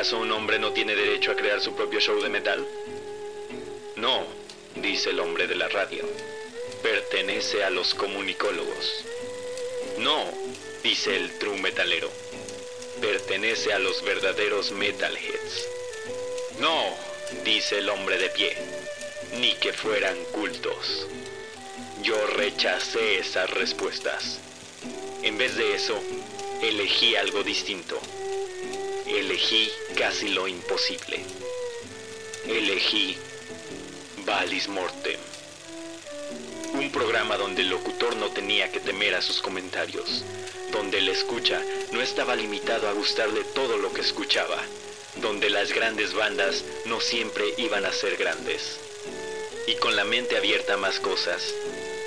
¿Acaso un hombre no tiene derecho a crear su propio show de metal? No, dice el hombre de la radio. Pertenece a los comunicólogos. No, dice el true metalero. Pertenece a los verdaderos metalheads. No, dice el hombre de pie. Ni que fueran cultos. Yo rechacé esas respuestas. En vez de eso, elegí algo distinto. Elegí casi lo imposible. Elegí Valis Mortem. Un programa donde el locutor no tenía que temer a sus comentarios, donde el escucha no estaba limitado a gustarle todo lo que escuchaba, donde las grandes bandas no siempre iban a ser grandes. Y con la mente abierta a más cosas,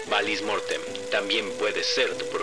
Valis Mortem también puede ser tu programa.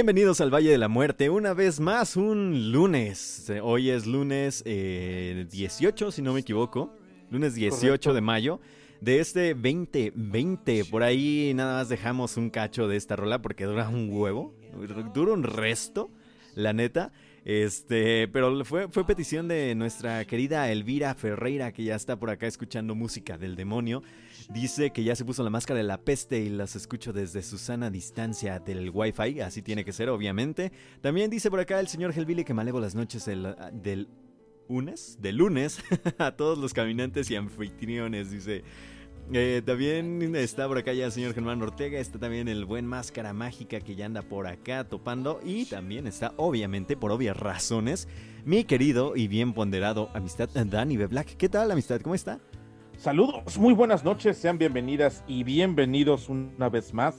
Bienvenidos al Valle de la Muerte, una vez más un lunes. Hoy es lunes eh, 18, si no me equivoco. Lunes 18 Correcto. de mayo de este 2020. Por ahí nada más dejamos un cacho de esta rola porque dura un huevo. Dura un resto, la neta. Este, pero fue, fue petición de nuestra querida Elvira Ferreira, que ya está por acá escuchando música del demonio. Dice que ya se puso la máscara de la peste y las escucho desde su sana distancia del wifi, así tiene que ser, obviamente. También dice por acá el señor Helvili que me alevo las noches del, del lunes, de lunes, a todos los caminantes y anfitriones, dice. Eh, también está por acá ya el señor Germán Ortega, está también el buen Máscara Mágica que ya anda por acá topando y también está, obviamente, por obvias razones, mi querido y bien ponderado amistad Dani B. Black. ¿Qué tal, amistad? ¿Cómo está? Saludos, muy buenas noches, sean bienvenidas y bienvenidos una vez más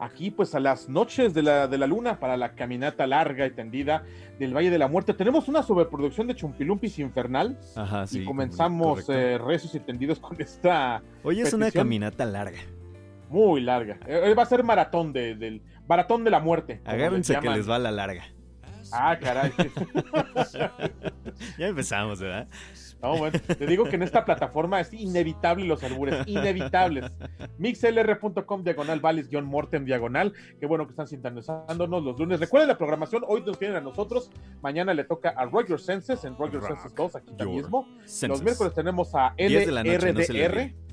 aquí pues a las noches de la, de la luna para la caminata larga y tendida del Valle de la Muerte. Tenemos una sobreproducción de Chumpilumpis Infernal Ajá, sí. y comenzamos correcto. eh, rezos y tendidos con esta Hoy es una caminata larga. muy larga. Eh, Hoy va a ser maratón de, del maratón de la muerte. Agárrense que les va la larga. Ah, caray. Ya empezamos, ¿verdad? No, bueno, te digo que en esta plataforma es inevitable los albures, inevitables. mixlr.com diagonal vales guion mortem diagonal. Qué bueno que están sintonizándonos los lunes. Recuerden la programación, hoy nos tienen a nosotros, mañana le toca a Your Senses en Your Rock Senses 2, aquí mismo. Senses. Los miércoles tenemos a 10 de la noche, no se le LRDR.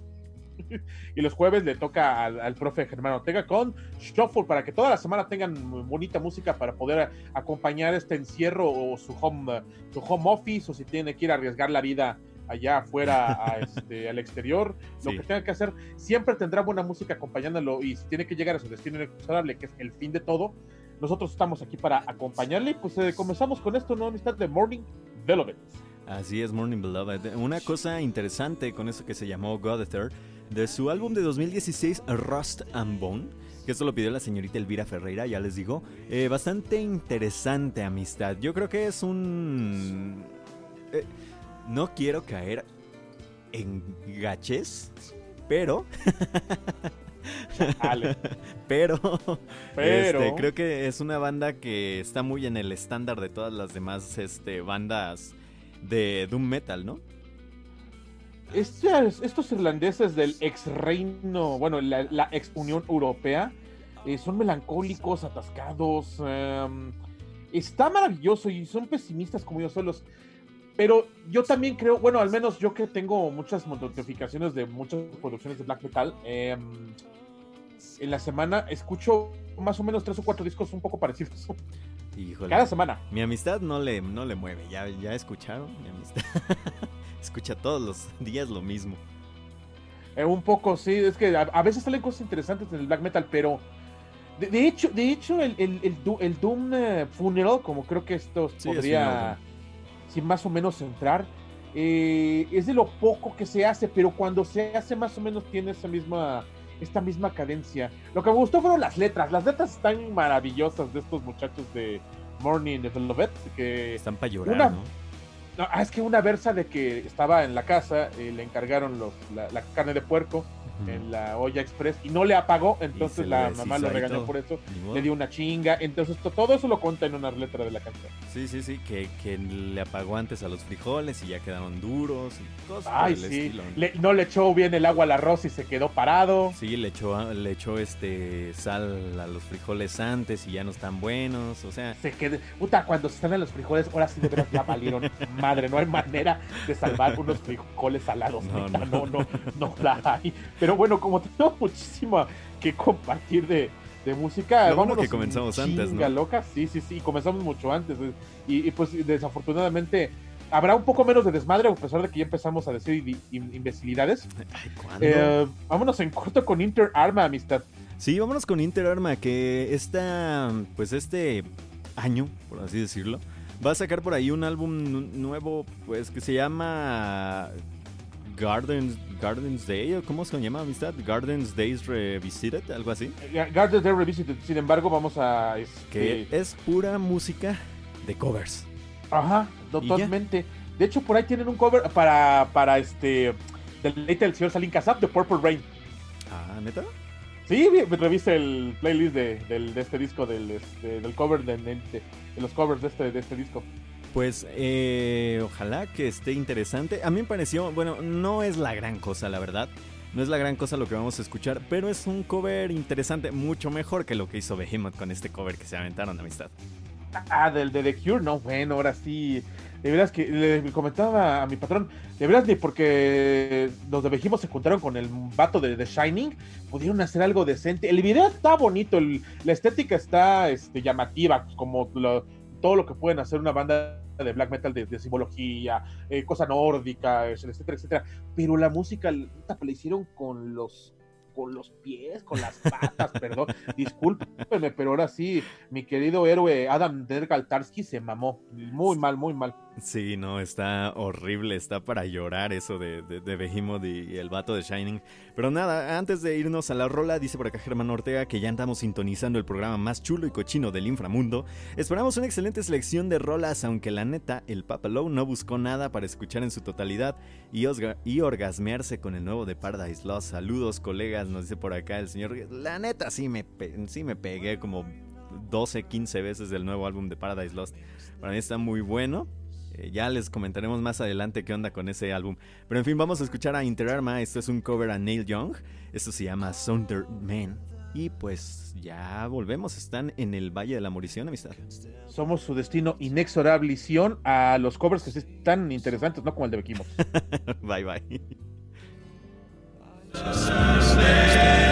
y los jueves le toca al, al profe Germán Ortega con Shuffle para que toda la semana tengan bonita música para poder acompañar este encierro o su home, su home office o si tiene que ir a arriesgar la vida allá afuera a este, al exterior, lo Sí. que tenga que hacer, siempre tendrá buena música acompañándolo y si tiene que llegar a su destino inexorable, que es el fin de todo, nosotros estamos aquí para acompañarle. Pues eh, comenzamos con esto, ¿no? Amistad de Morning Velvet. Así es, Morning Beloved. Una cosa interesante con eso que se llamó God de su álbum de 2016, Rust and Bone, que esto lo pidió la señorita Elvira Ferreira, ya les digo. Eh, bastante interesante amistad. Yo creo que es un... eh, no quiero caer en gaches, pero... Pero... Pero- este, creo que es una banda que está muy en el estándar de todas las demás este, bandas de Doom Metal, ¿no? Estos, estos irlandeses del ex reino, bueno, la, la ex Unión Europea, eh, son melancólicos, atascados. em, está maravilloso y son pesimistas como ellos solos. Pero yo también creo, bueno, al menos yo que tengo muchas notificaciones de muchas producciones de black metal, em, en la semana escucho más o menos tres o cuatro discos un poco parecidos. Híjole. Cada semana. Mi amistad no le, no le mueve, ya, ya escucharon, mi amistad. Escucha todos los días lo mismo. Eh, un poco, sí, es que a, a veces salen cosas interesantes en el black metal, pero de, de hecho, de hecho, el, el, el, el Doom eh, Funeral, como creo que esto Sí, podría, sí, más o menos entrar, eh, es de lo poco que se hace, pero cuando se hace más o menos tiene esa misma, esta misma cadencia. Lo que me gustó fueron las letras, las letras están maravillosas de estos muchachos de Morning Velvet, que Están para llorar, Una- ¿no? No, ah, es que una versa de que estaba en la casa, eh, le encargaron los, la, la carne de puerco en la olla express y no le apagó, entonces la mamá lo regañó por eso, le dio una chinga, entonces to- todo eso lo cuenta en una letra de la canción. Sí, sí, sí, que, que le apagó antes a los frijoles y ya quedaron duros y cosas por Ay, el sí, estilo. ¿no? le- no le echó bien el agua al arroz y se quedó parado. Sí, le echó, le echó este sal a los frijoles antes y ya no están buenos, o sea, Se quedó, puta, cuando se están en los frijoles, ahora sí de veras ya valieron. Madre, no hay manera de salvar unos frijoles salados. No, no. no, no, no la hay. Pero bueno, como tengo muchísimo que compartir de, de música, Lo bueno que comenzamos en antes, ¿no? loca. Sí, sí, sí, comenzamos mucho antes. eh, Y, y, pues desafortunadamente habrá un poco menos de desmadre, a pesar de que ya empezamos a decir imbecilidades. ay. Eh, vámonos en corto con Inter Arma, amistad. Sí, vámonos con Inter Arma, que esta, pues este año, por así decirlo, va a sacar por ahí un álbum nu- nuevo, pues que se llama Gardens, Gardens Day, o ¿cómo se llama, amistad? Gardens Days Revisited, algo así. Guardians de Revisited, sin embargo, vamos a... Que este, es pura música de covers. Ajá, totalmente. De hecho, por ahí tienen un cover para, para este. Del Late del señor Salim Kazap de Purple Rain. Ah, ¿neta? Sí, vi- reviste el playlist de, del- de este disco, del, este, del cover, de, de- de los covers de este, de este disco. Pues eh, ojalá que esté interesante. A mí me pareció, bueno, no es la gran cosa, la verdad. No es la gran cosa lo que vamos a escuchar, pero es un cover interesante, mucho mejor que lo que hizo Behemoth con este cover que se aventaron, amistad. Ah, del de The Cure, no, bueno, ahora sí. De veras que le comentaba a mi patrón, de veras porque los de Behemoth se juntaron con el vato de The Shining, pudieron hacer algo decente. El video está bonito, la estética está este, llamativa, como lo- todo lo que pueden hacer una banda de black metal de, simbología, eh, cosa nórdica, etcétera, etcétera. Pero la música la hicieron con los con los pies, con las patas, perdón. Discúlpenme, pero ahora sí, mi querido héroe Adam Dergaltarsky se mamó. Muy mal, muy mal. Sí, no, está horrible, está para llorar eso de, de, de Behemoth y, el vato de Shining. Pero nada, antes de irnos a la rola, dice por acá Germán Ortega que ya andamos sintonizando el programa más chulo y cochino del inframundo. Esperamos una excelente selección de rolas, aunque la neta, el Papa Low no buscó nada para escuchar en su totalidad y orgasmearse con el nuevo de Paradise Lost. Saludos, colegas, nos dice por acá el señor. La neta, sí me, sí me pegué como 12, 15 veces del nuevo álbum de Paradise Lost. Para mí está muy bueno. Eh, ya les comentaremos más adelante qué onda con ese álbum. Pero en fin, vamos a escuchar a Interarma. Esto es un cover a Neil Young. Esto se llama Sounder Man. Y pues ya volvemos. Están en el Valle de la Morición, amistad. Somos su destino inexorable Sion a los covers que están interesantes, no como el de Bequimos. bye bye. Just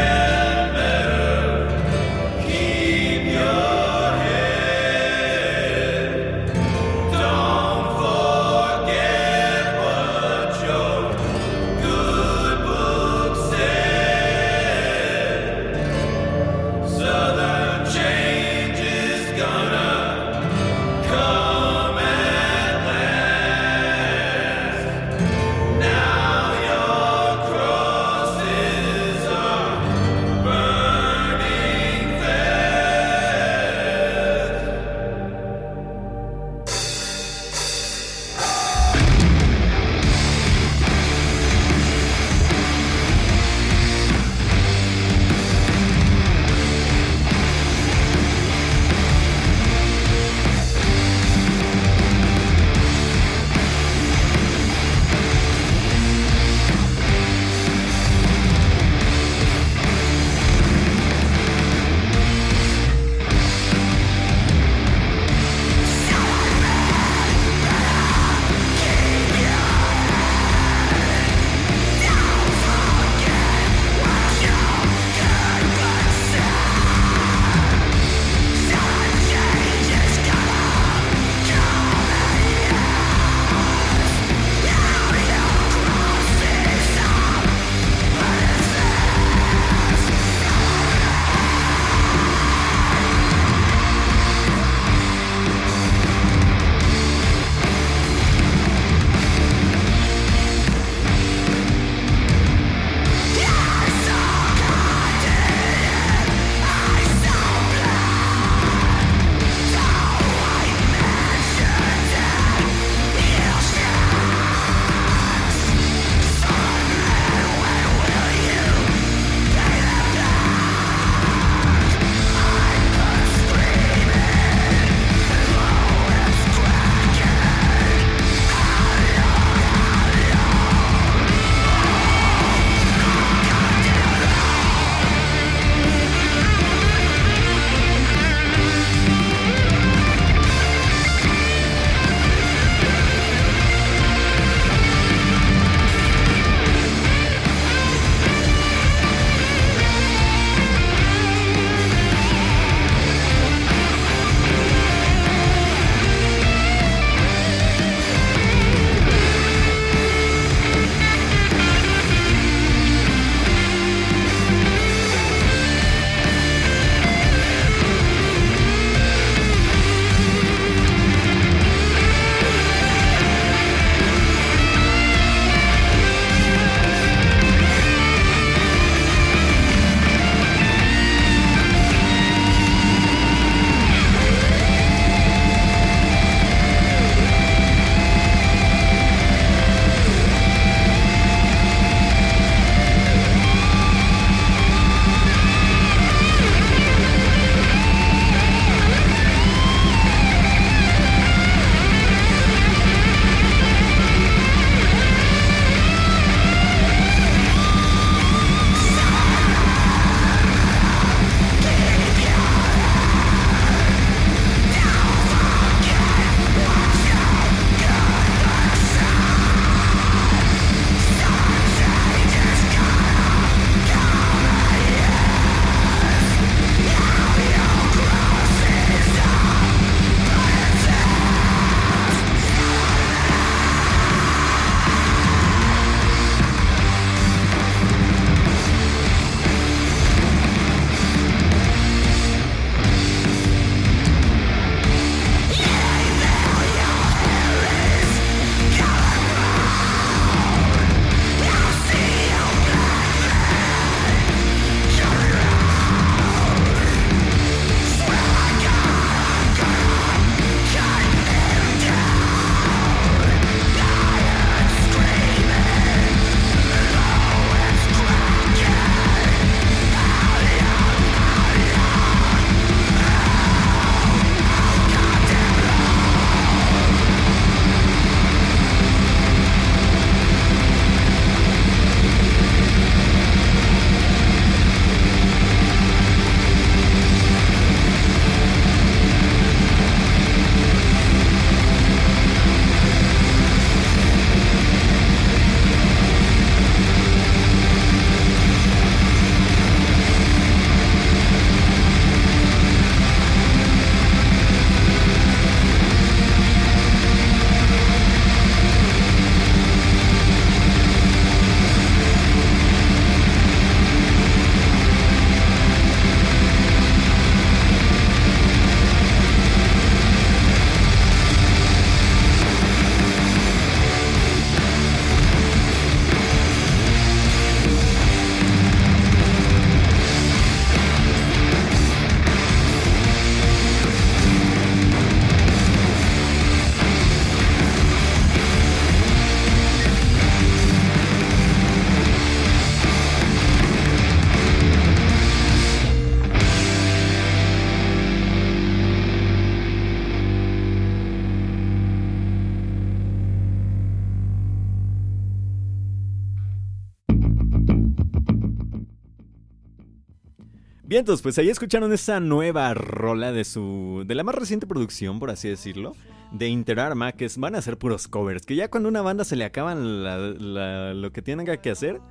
Bien, entonces, pues ahí escucharon esa nueva rola de su. de la más reciente producción, por así decirlo. De Interarma, que es- van a ser puros covers. Que ya cuando a una banda se le acaban la- la- lo que tienen que hacer,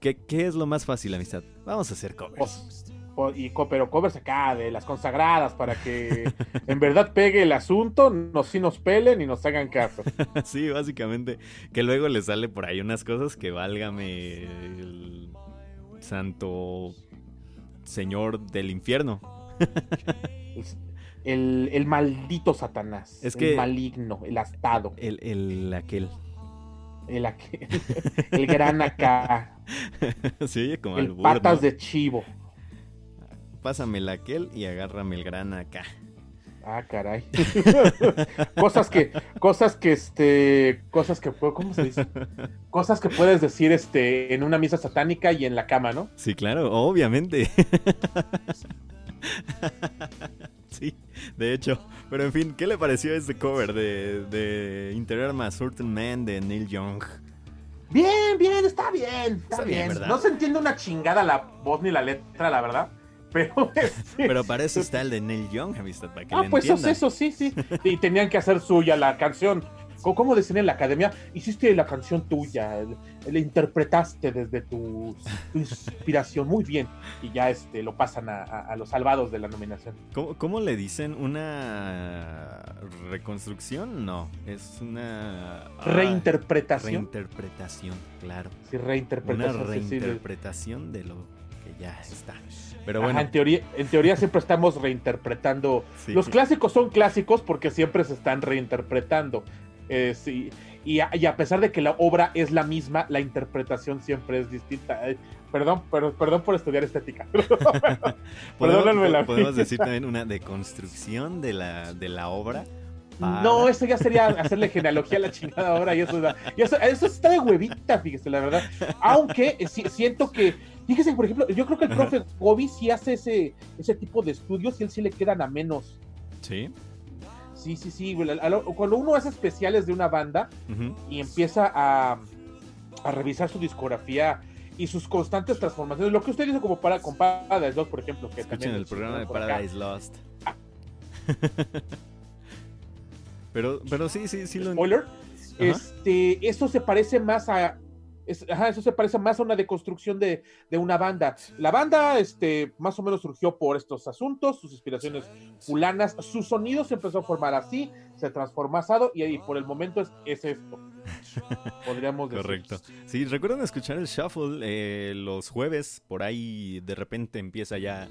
¿qué, ¿qué es lo más fácil, amistad? Vamos a hacer covers. Pues, y co- pero covers acá de las consagradas para que en verdad pegue el asunto, nos sí nos pelen y nos hagan caso. sí, básicamente. Que luego le sale por ahí unas cosas que válgame el santo señor del infierno. El, el maldito Satanás, Es que- el maligno, el astado, El, el aquel. el, aqu- el gran acá, Se oye como el albur, patas ¿no? de chivo. Pásame el aquel y agárrame el gran acá. Ah, caray. cosas que, cosas que, este, cosas que, puedo- ¿cómo se dice? Cosas que puedes decir, este, en una misa satánica y en la cama, ¿no? Sí, claro, obviamente. sí, de hecho. Pero en fin, ¿qué le pareció este cover de, de Interarma Certain Man de Neil Young? Bien, bien, está bien, está, Está bien, bien. No se entiende una chingada la voz ni la letra, la verdad. Pero, este, Pero para eso está el de Neil Young, amistad, para que ah, le pues eso, eso, sí, sí. Y tenían que hacer suya la canción. ¿Cómo decían en la academia? Hiciste la canción tuya, la interpretaste desde tu, tu inspiración muy bien. Y ya este lo pasan a, a- a los salvados de la nominación. ¿Cómo, cómo le dicen? ¿Una reconstrucción? No, es una... Reinterpretación. Reinterpretación, claro. sí, Una reinterpretación. sí, sí, de- reinterpretación de lo que ya está. Pero Ajá, bueno, en, teoría, en teoría siempre estamos reinterpretando. sí. Los clásicos son clásicos porque siempre se están reinterpretando. Eh, sí, y, a, y a pesar de que la obra es la misma, la interpretación siempre es distinta. Eh, perdón, pero, perdón por estudiar estética. podemos, la podemos decir también una deconstrucción de la, de la obra. Para- No, eso ya sería hacerle genealogía a la chingada ahora y eso, y eso, eso está de huevita, fíjese, la verdad. Aunque eh, siento que, fíjese, por ejemplo, yo creo que el profe Gobi sí hace ese, ese tipo de estudios y él sí le quedan a menos. Sí. Sí, sí, sí. Cuando uno hace especiales de una banda y empieza a, a revisar su discografía y sus constantes transformaciones, lo que usted hizo como para con Paradise Lost, por ejemplo, que Escuchen también el programa de acá. Paradise Lost. pero, pero sí, sí, sí lo Spoiler, este, eso se parece más a es- ajá, eso se parece más a una deconstrucción de, de una banda. La banda, este, más o menos surgió por estos asuntos, sus inspiraciones fulanas, su sonido se empezó a formar así, se transformó asado y, ahí por el momento es, es esto. Podríamos decir. Correcto. Sí, recuerden escuchar el shuffle eh, los jueves. Por ahí de repente empieza ya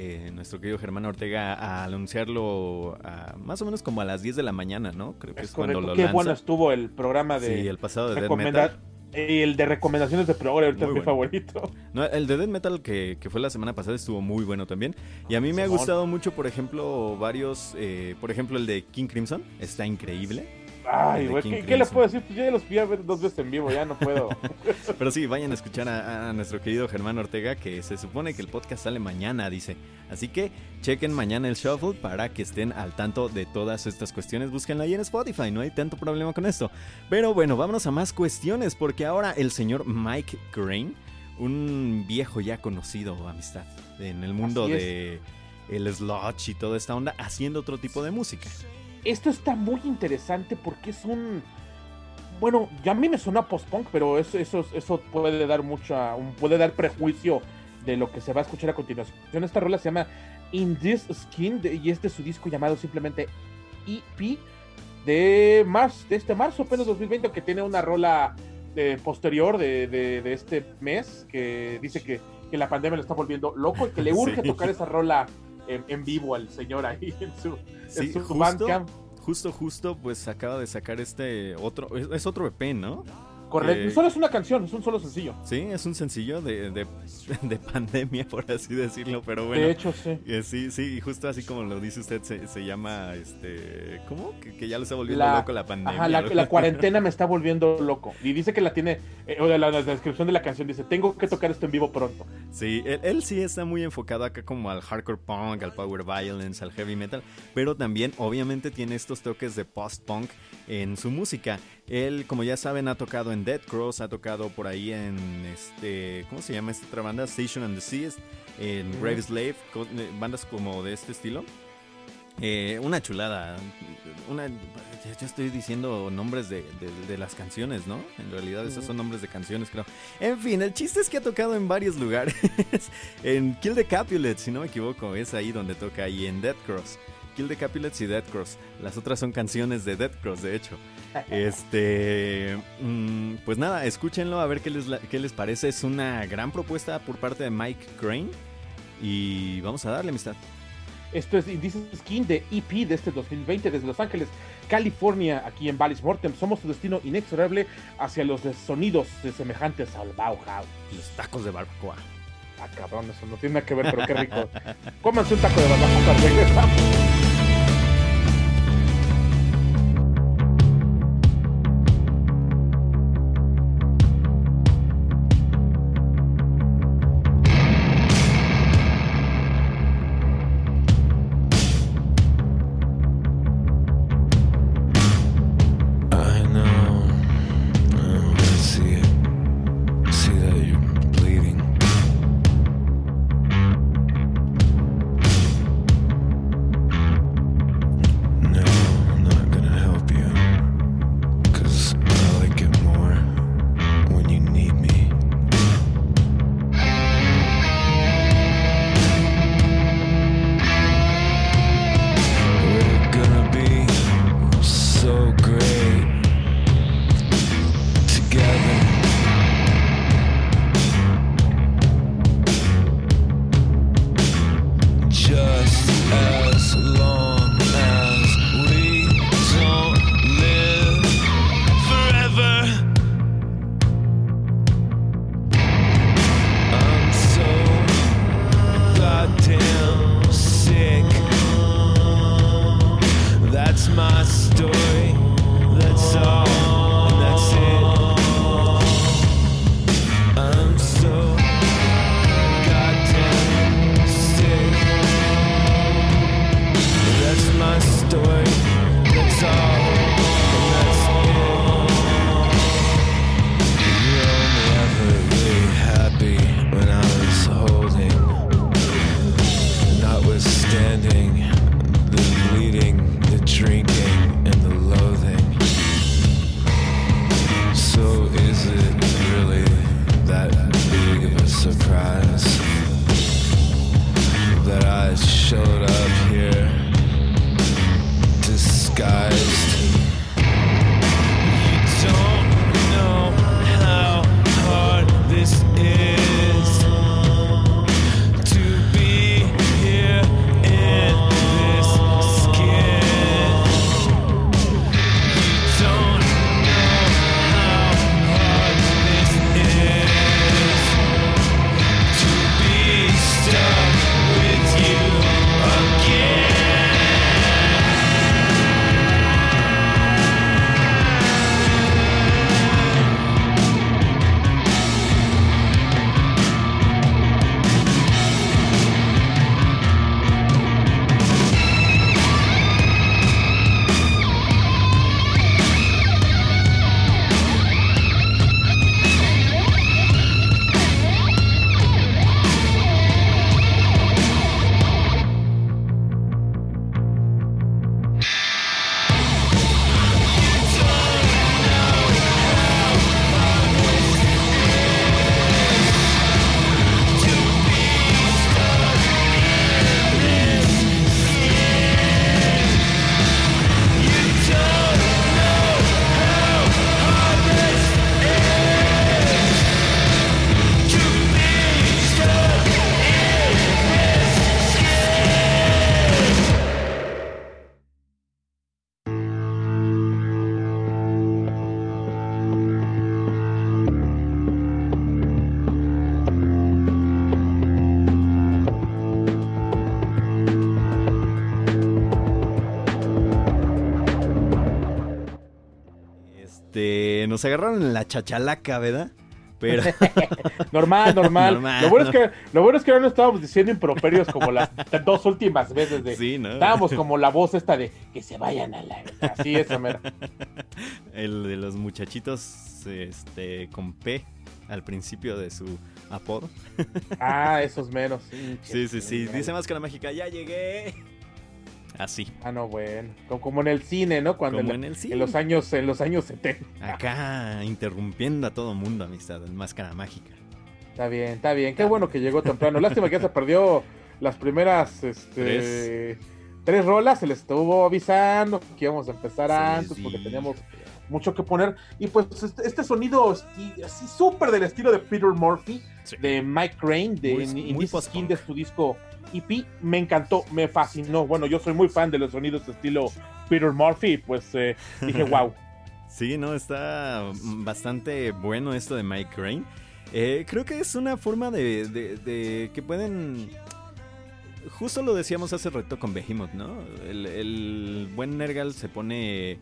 eh, nuestro querido Germán Ortega a anunciarlo a- más o menos como a las 10 de la mañana, ¿no? Creo que es, Es cuando lo Qué lanza. bueno estuvo el programa de sí, el pasado de Death recomenda- Metal. el de recomendaciones de Progre, ahorita Muy es mi bueno. favorito. No, el de Death Metal que, que fue la semana pasada estuvo muy bueno también. Y a mí me ha gustado mucho, por ejemplo, varios. eh, por ejemplo, el de King Crimson. Está increíble. Ay, güey, ¿qué, qué les puedo decir? Pues yo ya los fui a ver dos veces en vivo, ya no puedo. Pero sí, vayan a escuchar a, a nuestro querido Germán Ortega, que se supone que el podcast sale mañana, dice. Así que chequen mañana el shuffle para que estén al tanto de todas estas cuestiones. Búsquenla ahí en Spotify, no hay tanto problema con esto. Pero bueno, vámonos a más cuestiones, porque ahora el señor Mike Crane, un viejo ya conocido, amistad, en el mundo de el sludge y toda esta onda, haciendo otro tipo de música. Esto está muy interesante porque es un. Bueno, ya a mí me suena post-punk, pero eso, eso, eso puede dar mucha. puede dar prejuicio de lo que se va a escuchar a continuación. Esta rola se llama In This Skin de- y este es su disco llamado simplemente EP de marzo, de este marzo apenas 2020, que tiene una rola eh, posterior de, de- de este mes que dice que, que la pandemia lo está volviendo loco y que le urge Sí. tocar esa rola en, en vivo al señor ahí en su, Sí, en su justo, Bandcamp. justo, justo, pues acaba de sacar este otro, es, es otro EP, ¿no? Correcto. Eh, Solo es una canción, es un solo sencillo. Sí, es un sencillo de, de, de pandemia, por así decirlo, pero bueno. De hecho, sí. eh, sí, sí, y justo así como lo dice usted, se, se llama, este, ¿cómo? Que, que ya lo está volviendo La- loco la pandemia. Ajá, la cuarentena me está volviendo loco. Y dice que la tiene, eh, o la, la descripción de la canción dice, tengo que tocar esto en vivo pronto. Sí, él, él sí está muy enfocado acá como al hardcore punk, al power violence, al heavy metal, pero también obviamente tiene estos toques de post-punk en su música. Él, como ya saben, ha tocado en Dead Cross, ha tocado por ahí en este, ¿cómo se llama esta otra banda? Station and the Seas, en Ujú. Grave Slave, eh, bandas como de este estilo. Eh, una chulada. Una, ya estoy diciendo nombres de, de- de las canciones, ¿no? En realidad esos son nombres de canciones, creo. En fin, el chiste es que ha tocado en varios lugares. en Kill the Capulets, si no me equivoco, es ahí donde toca ahí en Dead Cross. Kill the Capulets y Dead Cross. Las otras son canciones de Dead Cross, de hecho. Este, mm, pues nada, escúchenlo a ver qué les, qué les parece. Es una gran propuesta por parte de Mike Crane. Y vamos a darle amistad. Esto es Indecent Skin de EP de este 2020 desde Los Ángeles, California, aquí en Vallis Mortem. Somos tu destino inexorable hacia los sonidos de semejantes al Bauhaus. Los tacos de barbacoa. Ah, cabrón, eso no tiene nada que ver, pero qué rico. Cómanse un taco de barbacoa, regresamos. Nos agarraron en la chachalaca, ¿verdad? Pero Normal, normal. Normal, lo, bueno ¿no? es que, lo bueno es que ahora no estábamos diciendo improperios como las dos últimas veces. De, Sí, ¿no? Estábamos como la voz esta de que se vayan a la. Así es, mera. el de los muchachitos este, con P al principio de su apodo. Ah, esos menos. Sí, sí, sí. Dice Máscara Mágica, ya llegué. Así, Ah, no, bueno. Co- Como en el cine, ¿no? Cuando como en, el cine. en los años, en los años 70. Acá interrumpiendo a todo mundo, amistad, en Máscara Mágica. Está bien, está bien. Qué bueno que llegó temprano. Lástima que ya se perdió las primeras este, tres. rolas. Se les estuvo avisando que íbamos a empezar antes porque teníamos mucho que poner. Y pues este, este sonido así súper del estilo de Peter Murphy, Sí. de Mike Crane, de Muy-. Skin de su disco EP, me encantó, me fascinó. Bueno, yo soy muy fan de los sonidos de estilo Peter Murphy, pues eh, dije, wow. Sí, no, está bastante bueno esto de Mike Crane. Eh, creo que es una forma de, de- de que pueden... Justo lo decíamos hace rato con Behemoth, ¿no? El, el buen Nergal se pone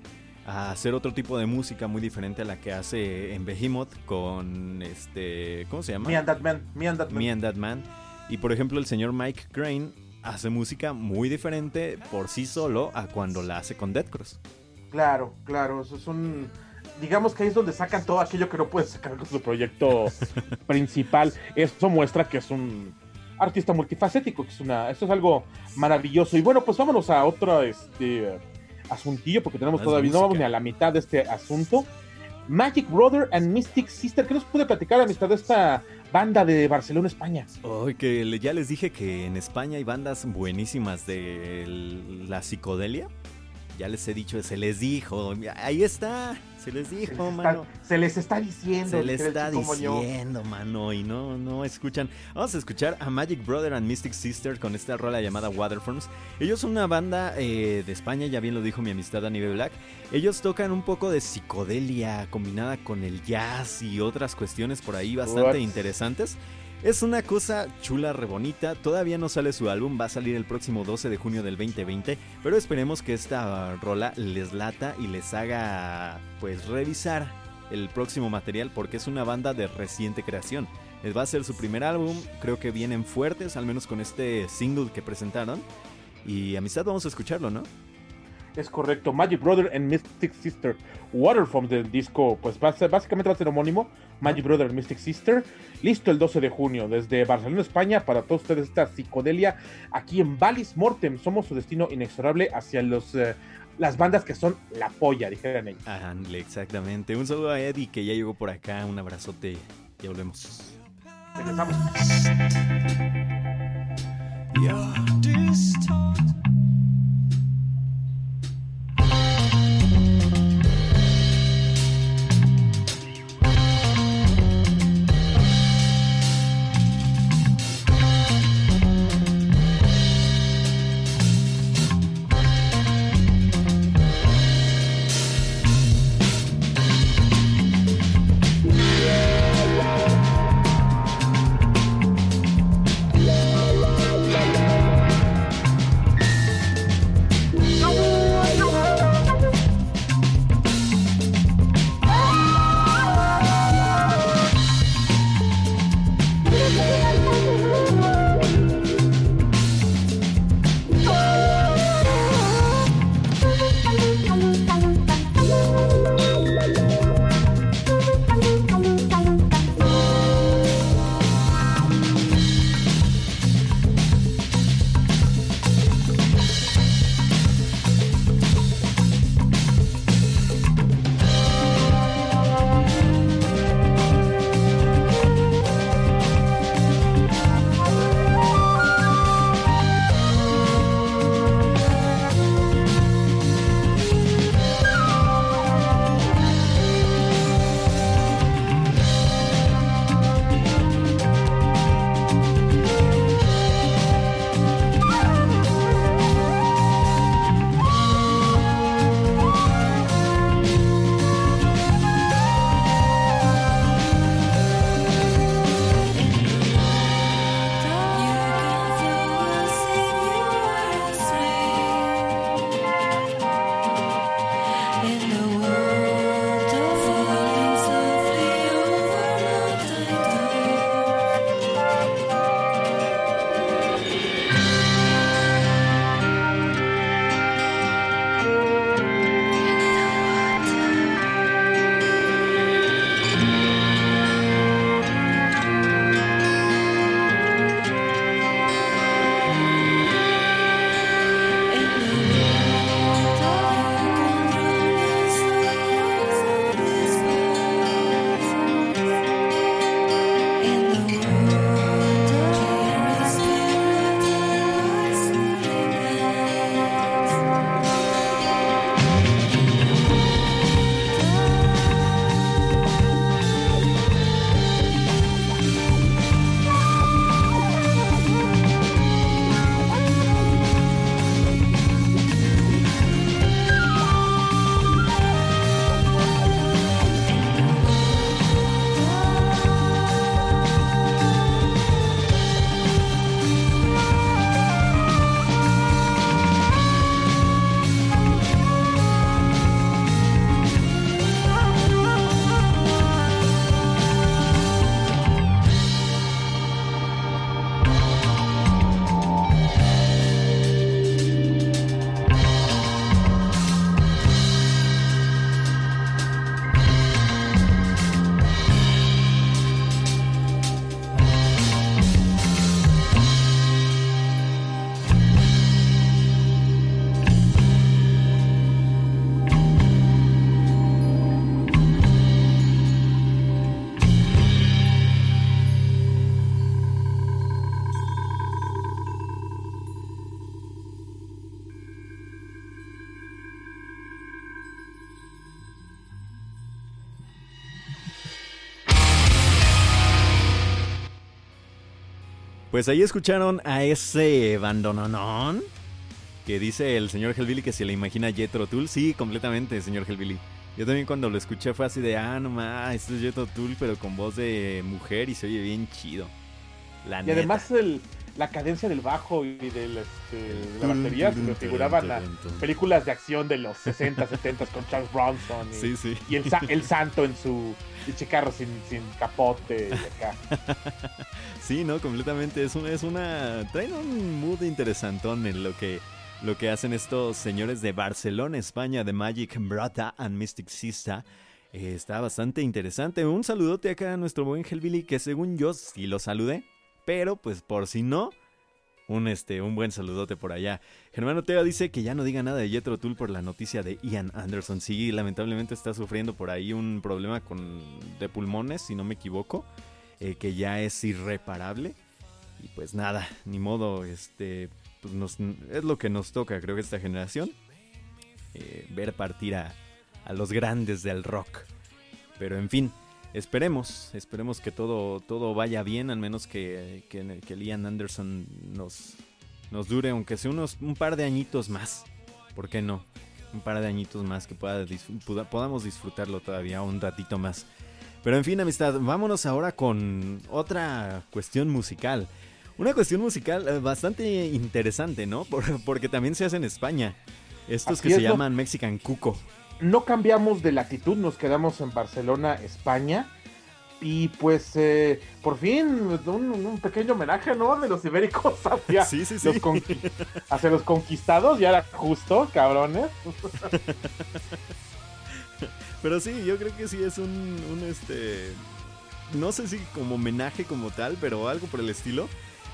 a hacer otro tipo de música muy diferente a la que hace en Behemoth con este... ¿Cómo se llama? Me and That Man, Me and That Man. Me and That Man. Y por ejemplo, el señor Mike Crane hace música muy diferente por sí solo a cuando la hace con Dead Cross. Claro, claro, eso es un... Digamos que ahí es donde sacan todo aquello que no pueden sacar con su proyecto principal. Eso muestra que es un artista multifacético, que es una... Esto es algo maravilloso. Y bueno, pues vámonos a otro este, asuntillo, porque tenemos Más todavía... No vamos ni a la mitad de este asunto. Magic Brother and Mystic Sister. ¿Qué nos puede platicar, amistad, de esta banda de Barcelona, España? Hoy que le- ya les dije que en España hay bandas buenísimas de la psicodelia. Ya les he dicho, se les dijo. Ahí está, se les dijo, Está- mano. se les está diciendo. Se les está diciendo, mano, y no, no escuchan. Vamos a escuchar a Magic Brother and Mystic Sister con esta rola llamada Waterforms. Ellos son una banda eh, de España, ya bien lo dijo mi amistad Anibe Black. Ellos tocan un poco de psicodelia combinada con el jazz y otras cuestiones por ahí bastante What? interesantes. Es una cosa chula, re bonita. Todavía no sale su álbum, va a salir el próximo 12 de junio del 2020. Pero esperemos que esta rola les lata y les haga, pues, revisar el próximo material porque es una banda de reciente creación. Les va a ser su primer álbum, creo que vienen fuertes, al menos con este single que presentaron. Y amistad, vamos a escucharlo, ¿no? Es correcto, Magic Brother and Mystic Sister. Waterform del disco, pues básicamente va a ser homónimo. Magic Brother and Mystic Sister. Listo el 12 de junio desde Barcelona, España, para todos ustedes esta psicodelia aquí en Valis Mortem. Somos su destino inexorable hacia los, eh, las bandas que son la polla, dijeran ellos. Ándale, exactamente. Un saludo a Eddie que ya llegó por acá, un abrazote. Ya volvemos. Regresamos. Pues ahí escucharon a ese bandononón que dice el señor Hellbilly que se le imagina Jetro Tull. Sí, completamente, señor Hellbilly. Yo también cuando lo escuché fue así de, ah, no más, esto es Jetro Tull, pero con voz de mujer y se oye bien chido. La Y además el, la cadencia del bajo y del, este, de la batería se me figuraban a películas de acción de los 60, 70 con Charles Bronson. Y, Sí, sí. y el, el santo en su pinche carro sin, sin capote. y acá. Sí, no, completamente. Es una, es una. Traen un mood interesantón en lo que, lo que hacen estos señores de Barcelona, España, de Magic Brata and Mystic Sista. Eh, está bastante interesante. Un saludote acá a nuestro buen Hellbilly, que según yo sí lo saludé. Pero, pues por si no, un, este, un buen saludote por allá. Germán Ortega dice que ya no diga nada de Jethro Tull por la noticia de Ian Anderson. Sí, lamentablemente está sufriendo por ahí un problema con, de pulmones, si no me equivoco eh, que ya es irreparable. Y pues nada, ni modo, este, pues es lo que nos toca, creo que esta generación, eh, ver partir a, a los grandes del rock. Pero en fin, esperemos, esperemos que todo, todo vaya bien, al menos que, que, que Liam Anderson nos, nos dure, aunque sea unos, un par de añitos más. ¿Por qué no? Un par de añitos más que pueda podamos disfrutarlo todavía un ratito más. Pero en fin, amistad, vámonos ahora con otra cuestión musical. Una cuestión musical eh, bastante interesante, ¿no? Por- porque también se hace en España. Estos Así que es, se llaman Mexican Cuco. No cambiamos de latitud, nos quedamos en Barcelona, España. Y pues eh, por fin un, un pequeño homenaje, ¿no? De los ibéricos hacia, Sí, sí, sí. los conqui- hacia los conquistados, ya era justo, cabrones. Pero sí, yo creo que sí es un, un, este. No sé si como homenaje como tal, pero algo por el estilo.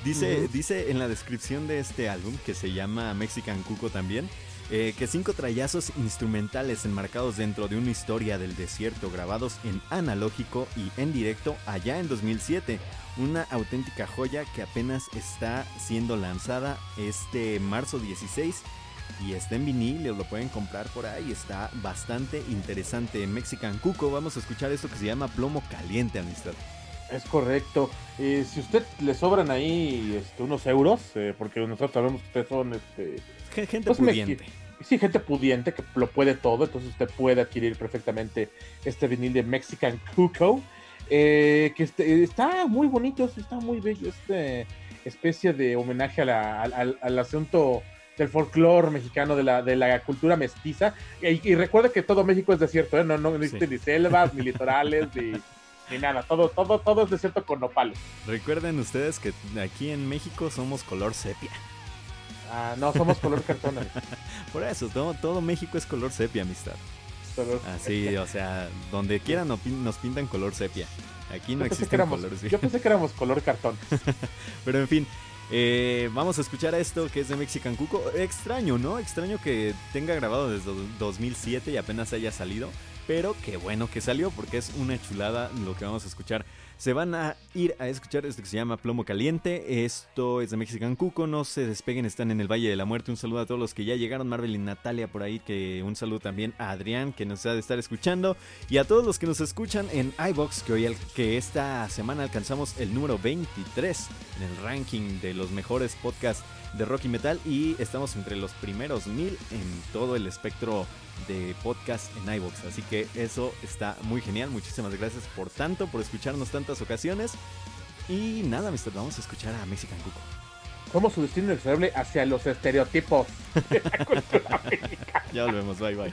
Dice, dice en la descripción de este álbum, que se llama Mexican Cuco también, eh, que cinco trayazos instrumentales enmarcados dentro de una historia del desierto, grabados en analógico y en directo allá en 2007. Una auténtica joya que apenas está siendo lanzada este marzo 16 y está en vinil, lo pueden comprar por ahí, está bastante interesante. Mexican Cuco, vamos a escuchar esto que se llama Plomo Caliente, amistad. Es correcto. Eh, si usted le sobran ahí este, unos euros, eh, porque nosotros sabemos que ustedes son este, Gen- Gente Pues me- sí, gente pudiente que lo puede todo, entonces usted puede adquirir perfectamente este vinil de Mexican Cuco, eh, que este- está muy bonito, está muy bello, este especie de homenaje a la- al, al- al asunto del folclore mexicano, de la, de la cultura mestiza, y, y recuerde que todo México es desierto, ¿eh? no, no existe Sí. ni selvas, ni litorales, ni, ni nada, todo, todo, todo es desierto con nopales. Recuerden ustedes que aquí en México somos color sepia. Ah, no, somos color cartón. Por eso, todo, todo México es color sepia, amistad. color- Así, o sea, donde quiera nos, pin- nos pintan color sepia. Aquí no existen éramos, colores. yo pensé que éramos color cartón. Pero en fin, eh, vamos a escuchar a esto que es de Mexican Cuco. Extraño, ¿no? Extraño que tenga grabado desde do- 2007 y apenas haya salido. Pero qué bueno que salió porque es una chulada lo que vamos a escuchar. Se van a ir a escuchar esto que se llama Plomo Caliente. Esto es de Mexican Cuco. No se despeguen, están en el Valle de la Muerte. Un saludo a todos los que ya llegaron. Marvel y Natalia por ahí. Que un saludo también a Adrián que nos ha de estar escuchando. Y a todos los que nos escuchan en iBox, que hoy que esta semana alcanzamos el número 23 en el ranking de los mejores podcasts de rock y metal y estamos entre los primeros mil en todo el espectro de podcast en iBox. Así que eso está muy genial. Muchísimas gracias por tanto, por escucharnos tantas ocasiones. Y nada, mister, vamos a escuchar a Mexican Cuco. Somos su destino inexorable hacia los estereotipos de la cultura mexicana. Ya volvemos, bye bye.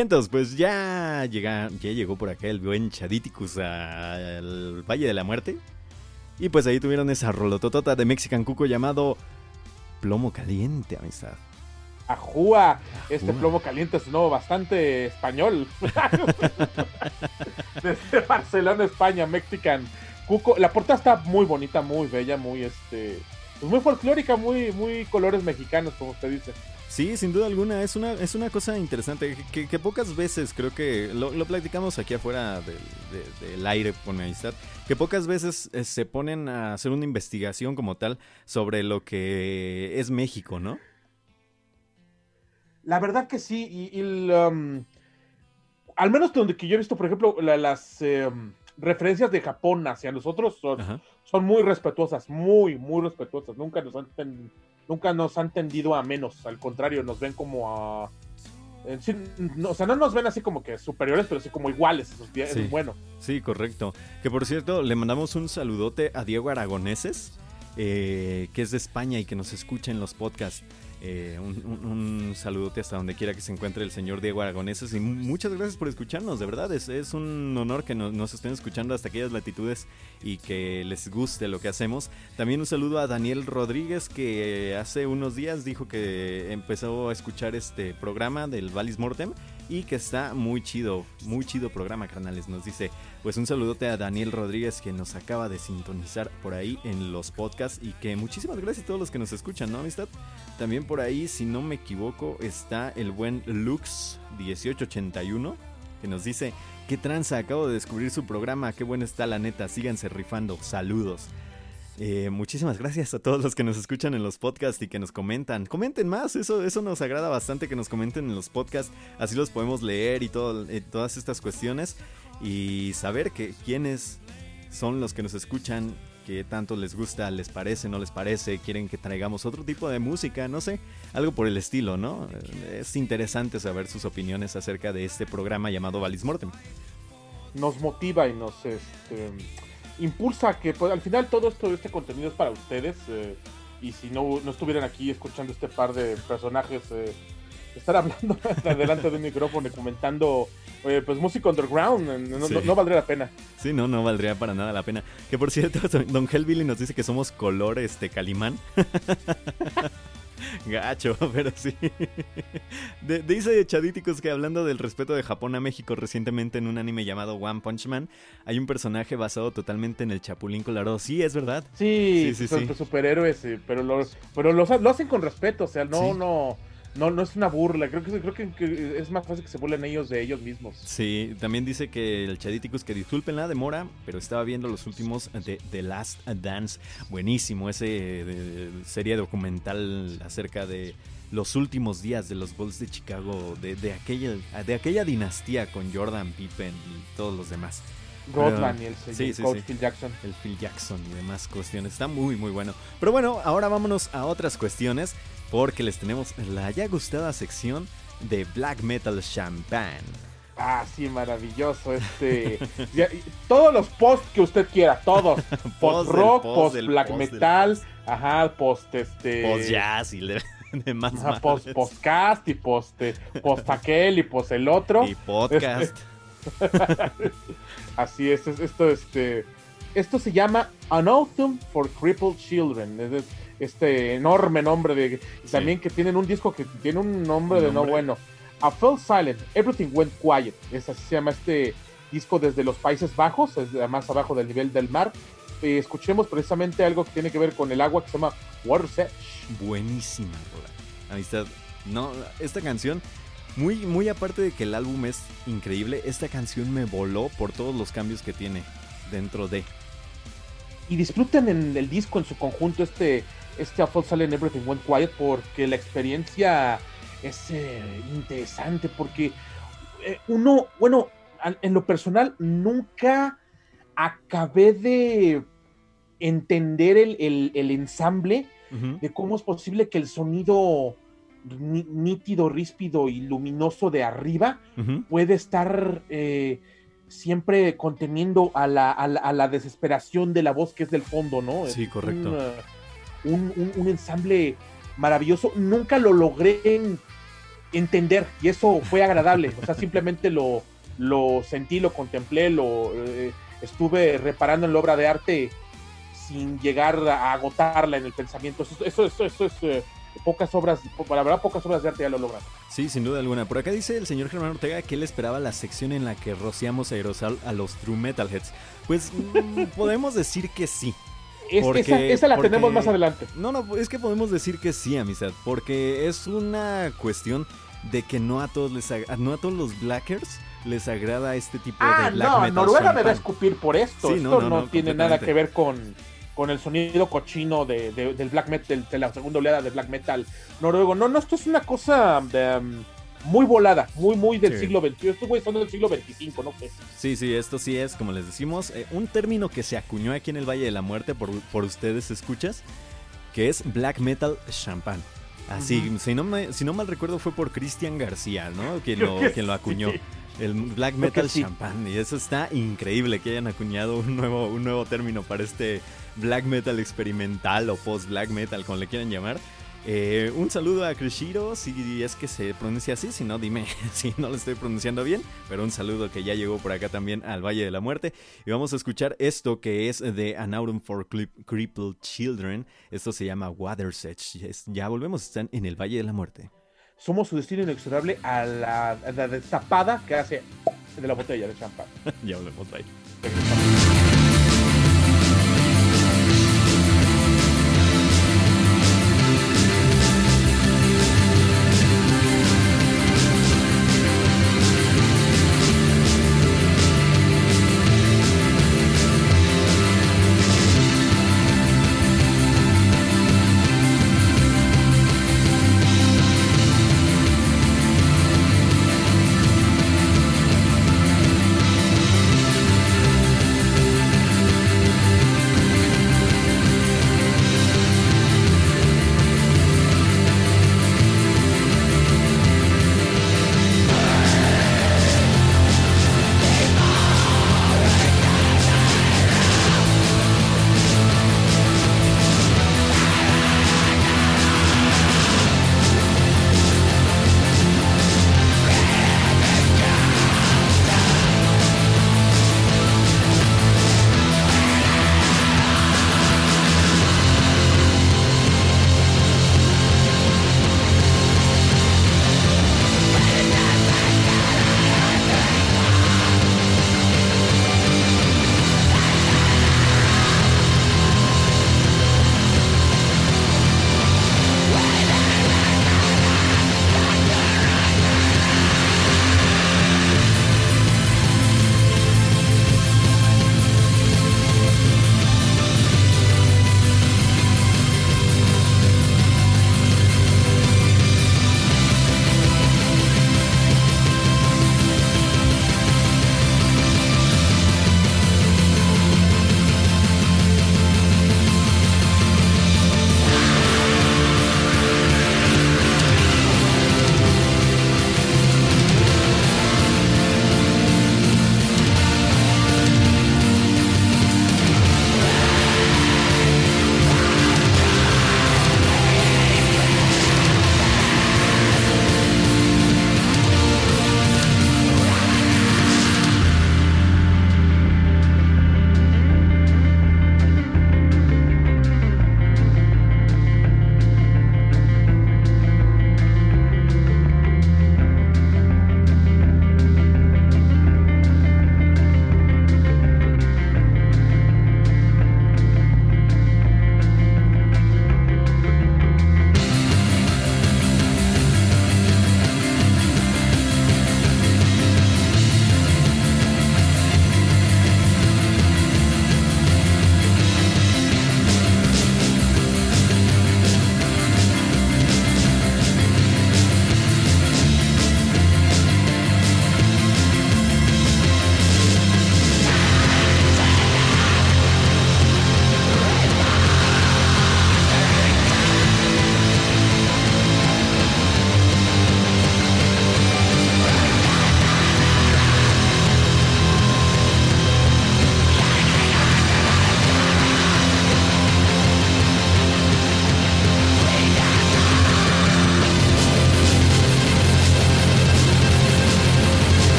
Vientos, pues ya, llega, ya llegó por acá el buen Chaditicus al Valle de la Muerte. Y pues ahí tuvieron esa rolototota de Mexican Cuco llamado Plomo Caliente, amistad. Ajúa, este plomo caliente es no bastante español. Desde Barcelona, España, Mexican. Cuco, la portada está muy bonita, muy bella, muy este, pues muy folclórica, muy, muy colores mexicanos, como usted dice. Sí, sin duda alguna, es una, es una cosa interesante que, que pocas veces, creo que lo, lo platicamos aquí afuera del, de- del aire con mi amistad, que pocas veces eh, se ponen a hacer una investigación como tal sobre lo que es México, ¿no? La verdad que sí, y, y el, um, al menos donde que yo he visto, por ejemplo, la- las em, referencias de Japón hacia nosotros son, Ajá. son muy respetuosas, muy, muy respetuosas. Nunca nos han, nunca nos han tendido a menos, al contrario, nos ven como a... sí, no, o sea, no nos ven así como que superiores, pero sí como iguales, eso es, Sí. bueno. Sí, correcto. Que por cierto, le mandamos un saludote a Diego Aragoneses, eh, que es de España y que nos escucha en los podcasts. Eh, un, un- un saludote hasta donde quiera que se encuentre el señor Diego Aragoneses. Y mu- muchas gracias por escucharnos, de verdad. Es, es un honor que nos, nos estén escuchando hasta aquellas latitudes y que les guste lo que hacemos. También un saludo a Daniel Rodríguez, que hace unos días dijo que empezó a escuchar este programa del Valis Mortem y que está muy chido, muy chido programa, carnales. Nos dice, pues un saludote a Daniel Rodríguez que nos acaba de sintonizar por ahí en los podcasts y que muchísimas gracias a todos los que nos escuchan, ¿no, amistad? También por ahí, si no me equivoco, está el buen Lux1881 que nos dice, qué tranza, acabo de descubrir su programa, qué bueno está la neta, síganse rifando, saludos. Eh, muchísimas gracias a todos los que nos escuchan en los podcasts y que nos comentan. Comenten más, eso, eso nos agrada bastante que nos comenten en los podcasts. Así los podemos leer y eh, todas estas cuestiones. Y saber que quiénes son los que nos escuchan, qué tanto les gusta, les parece, no les parece, quieren que traigamos otro tipo de música, no sé, algo por el estilo, ¿no? Eh, Es interesante saber sus opiniones acerca de este programa llamado Valis Mortem. nos motiva y nos este, impulsa que pues, al final todo esto, este contenido es para ustedes. eh, y si no, no estuvieran aquí escuchando este par de personajes eh, estar hablando delante de un micrófono y comentando eh, pues música underground, eh, no, Sí. no- no valdría la pena. Sí, no, no valdría para nada la pena. Que por cierto, Don Hellbilly nos dice que somos color este Calimán. Gacho, pero sí. De- dice Chadíticos que hablando del respeto de Japón a México recientemente en un anime llamado One Punch Man, hay un personaje basado totalmente en el Chapulín Colorado. Sí, es verdad. Sí, Sí, sí, son sí. superhéroes, eh, pero, lo, pero lo, lo hacen con respeto, o sea, no, Sí. no, no, no es una burla. Creo que, creo que, es más fácil que se burlen ellos de ellos mismos. Sí, también dice que el Chadíticos que disculpen la demora, pero estaba viendo los últimos de The Last Dance. Buenísimo, ese de- serie documental acerca de los últimos días de los Bulls de Chicago, de, de aquella, de aquella dinastía con Jordan Pippen y todos los demás. Rodman y el señor sí, sí, coach sí. Phil Jackson. El Phil Jackson y demás cuestiones. Está muy, muy bueno. Pero bueno, ahora vámonos a otras cuestiones porque les tenemos la ya gustada sección de Black Metal Champagne. Ah, sí, maravilloso. Este, ya, todos los posts que usted quiera, todos. Post rock, post black post metal, ajá, post este. Post jazz y de, de más ajá, post, postcast y post, eh, post aquel y post el otro. y podcast. Así es, es- esto, este, esto se llama An Autumn for Crippled Children. Es este enorme nombre de, Sí. también que tienen un disco que tiene un nombre de no Nombre. bueno. A Fell Silent, Everything Went Quiet. Es así se llama este disco desde los Países Bajos, es más abajo del nivel del mar. Eh, escuchemos precisamente algo que tiene que ver con el agua que se llama Water's Edge. Buenísima. Amistad. No, esta canción, muy, muy aparte de que el álbum es increíble, esta canción me voló por todos los cambios que tiene dentro de. y disfruten en el disco en su conjunto este este A Fall Silent Everything Went Quiet porque la experiencia es eh, interesante porque eh, uno, bueno, en lo personal nunca acabé de entender el, el- el ensamble de cómo es posible que el sonido nítido, ríspido y luminoso de arriba puede estar eh, siempre conteniendo a la, a, la, a la desesperación de la voz que es del fondo, ¿no? Sí, Es correcto. Un, un, un- un ensamble maravilloso. Nunca lo logré en- entender y eso fue agradable. O sea, simplemente lo, lo sentí, lo contemplé, lo eh, estuve reparando en la obra de arte sin llegar a agotarla en el pensamiento. Eso, eso, eso, eso es eh, pocas obras, la verdad, pocas obras de arte ya lo logran. Sí, sin duda alguna. Por acá dice el señor Germán Ortega que él esperaba la sección en la que rociamos aerosol a los True Metalheads. Pues mm, podemos decir que sí. Es- Porque- esa, esa la tenemos más adelante. No, no, es que podemos decir que sí, amistad, porque es una cuestión de que no a todos les no a todos los blackers les agrada este tipo Ah, de black no, metal. Noruega me va a escupir por esto. Sí, esto no, no, no, no, tiene nada que ver con, con el sonido cochino de, de- del black metal, de la segunda oleada de black metal noruego. No, no, esto es una cosa de, um, muy volada, muy, muy del Sí. siglo XXI. Estos güeyes son del siglo XXV, no sé. Sí, sí, esto sí es, como les decimos, eh, un término que se acuñó aquí en el Valle de la Muerte por, por ustedes, escuchas, que es black metal champán. Así, si, no me- si no mal recuerdo fue por Cristian García, ¿no? Quien lo, quien lo acuñó. sí. El black metal sí. champán. Y eso está increíble que hayan acuñado un nuevo, un nuevo término para este black metal experimental o post black metal, como le quieran llamar. Eh, un saludo a Krishiro, si es que se pronuncia así, si no, dime si no lo estoy pronunciando bien, pero un saludo que ya llegó por acá también al Valle de la Muerte. Y vamos a escuchar esto que es de An Autumn for Cri- Crippled Children. Esto se llama Water's Edge. Ya volvemos, están en el Valle de la Muerte. Somos su destino inexorable a la, a la destapada que hace de la botella de champán. ya volvemos, bye.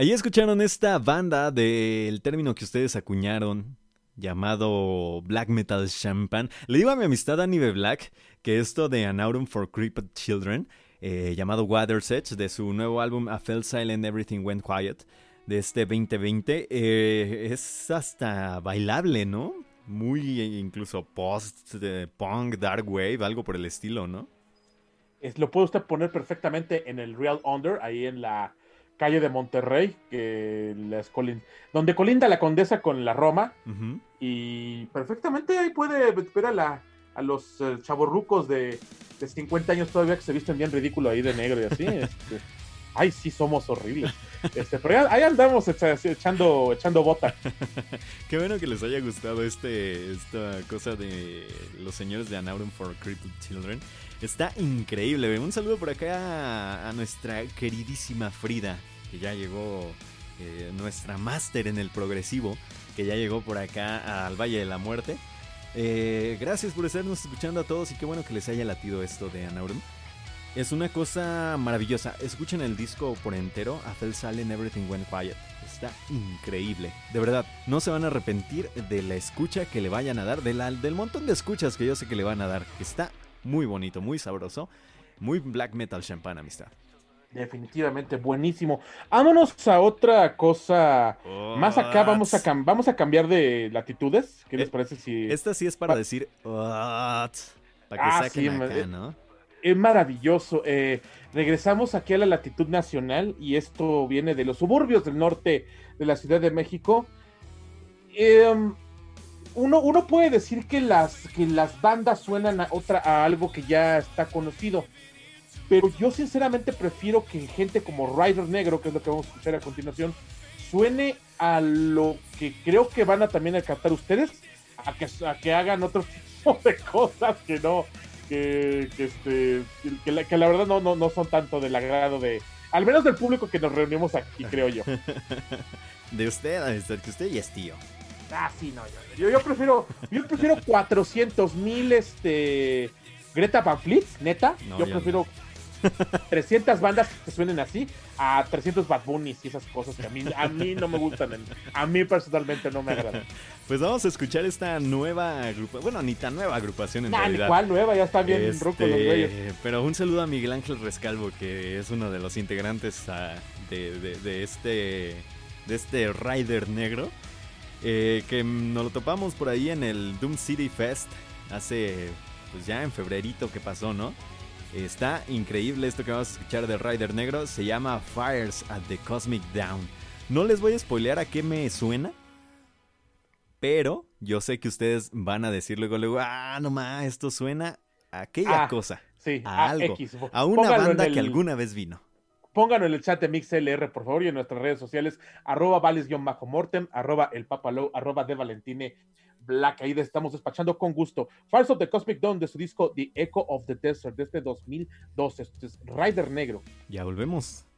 Ahí escucharon esta banda del término que ustedes acuñaron llamado Black Metal Champagne. Le digo a mi amistad Annie. Black que esto de An Autumn for Creeped Children, eh, llamado Water's Edge, de su nuevo álbum A Fell Silent Everything Went Quiet, de este 2020, eh, es hasta bailable, ¿no? Muy eh, incluso post, eh, punk, dark wave, algo por el estilo, ¿no? Es- lo puede usted poner perfectamente en el Real Under, ahí en la calle de Monterrey, que las colin- donde colinda la Condesa con la Roma, y perfectamente ahí puede ver a, la, a los eh, chavorrucos de, de 50 años todavía que se visten bien ridículo ahí de negro y así. este, ay, sí, somos horribles. Este, pero ahí andamos echa- echando, echando bota. Qué bueno que les haya gustado este, esta cosa de los señores de An Autumn for Crippled Children. Está increíble. Un saludo por acá a, nuestra queridísima Frida, que ya llegó, eh, nuestra máster en el progresivo, que ya llegó por acá al Valle de la Muerte. Eh, gracias por estarnos escuchando a todos y qué bueno que les haya latido esto de An Autumn. Es una cosa maravillosa. Escuchen el disco por entero. A Fell Silent Everything Went Quiet. Está increíble. De verdad, no se van a arrepentir de la escucha que le vayan a dar. de del montón de escuchas que yo sé que le van a dar. Está muy bonito, muy sabroso. Muy black metal champán, amistad. Definitivamente, buenísimo. Vámonos a otra cosa. Más acá vamos a, vamos a cambiar de latitudes. ¿Qué les Eh, parece si Esta sí es para Pa- decir. "What", Para que Ah, saquen sí, acá, me- ¿no? es maravilloso? Eh, regresamos aquí a la latitud nacional y esto viene de los suburbios del norte de la Ciudad de México. Em, uno, uno puede decir que las, que las bandas suenan a, otra, a algo que ya está conocido. Pero yo sinceramente prefiero que gente como Rider Negro, que es lo que vamos a escuchar a continuación, suene a lo que creo que van a también a cantar ustedes, a que, a que hagan otro tipo de cosas que no, que, que, este, que, la, que la verdad no, no, no son tanto del agrado de, al menos del público que nos reunimos aquí, creo yo. De usted, amistad, que usted ya es tío. Ah, sí, no, yo, yo, yo prefiero, yo prefiero 400 mil, este, Greta Van Fleet, neta, No, yo prefiero 300 bandas que suenen así a 300 Bad Bunnies y esas cosas que a mí, a mí no me gustan, a mí personalmente no me agradan. Pues vamos a escuchar esta nueva agrupación. Bueno, ni tan nueva agrupación en Nah, realidad. cuál nueva, ya está bien Este, rucos los güeyes. pero un saludo a Miguel Ángel Rescalvo, que es uno de los integrantes ah, de, de- de este de este Rider negro, eh, que nos lo topamos por ahí en el Doom City Fest hace, pues ya en febrerito que pasó, ¿no? Está increíble esto que vamos a escuchar de Rider negro, se llama Fires at the Cosmic Down. No les voy a spoilear a qué me suena, pero yo sé que ustedes van a decir luego, luego, ah, no más, esto suena a aquella Ah, cosa, Sí, a a algo, X. a una banda el- que alguna vez vino. Pónganlo en el chat de MixLR, por favor, y en nuestras redes sociales, arroba vales-mortem, arroba el papalow, arroba de Valentine Black. Ahí estamos despachando con gusto. Fires of the Cosmic Dawn de su disco The Echo of the Desert de este 2012. Este es Rider Negro. Ya volvemos.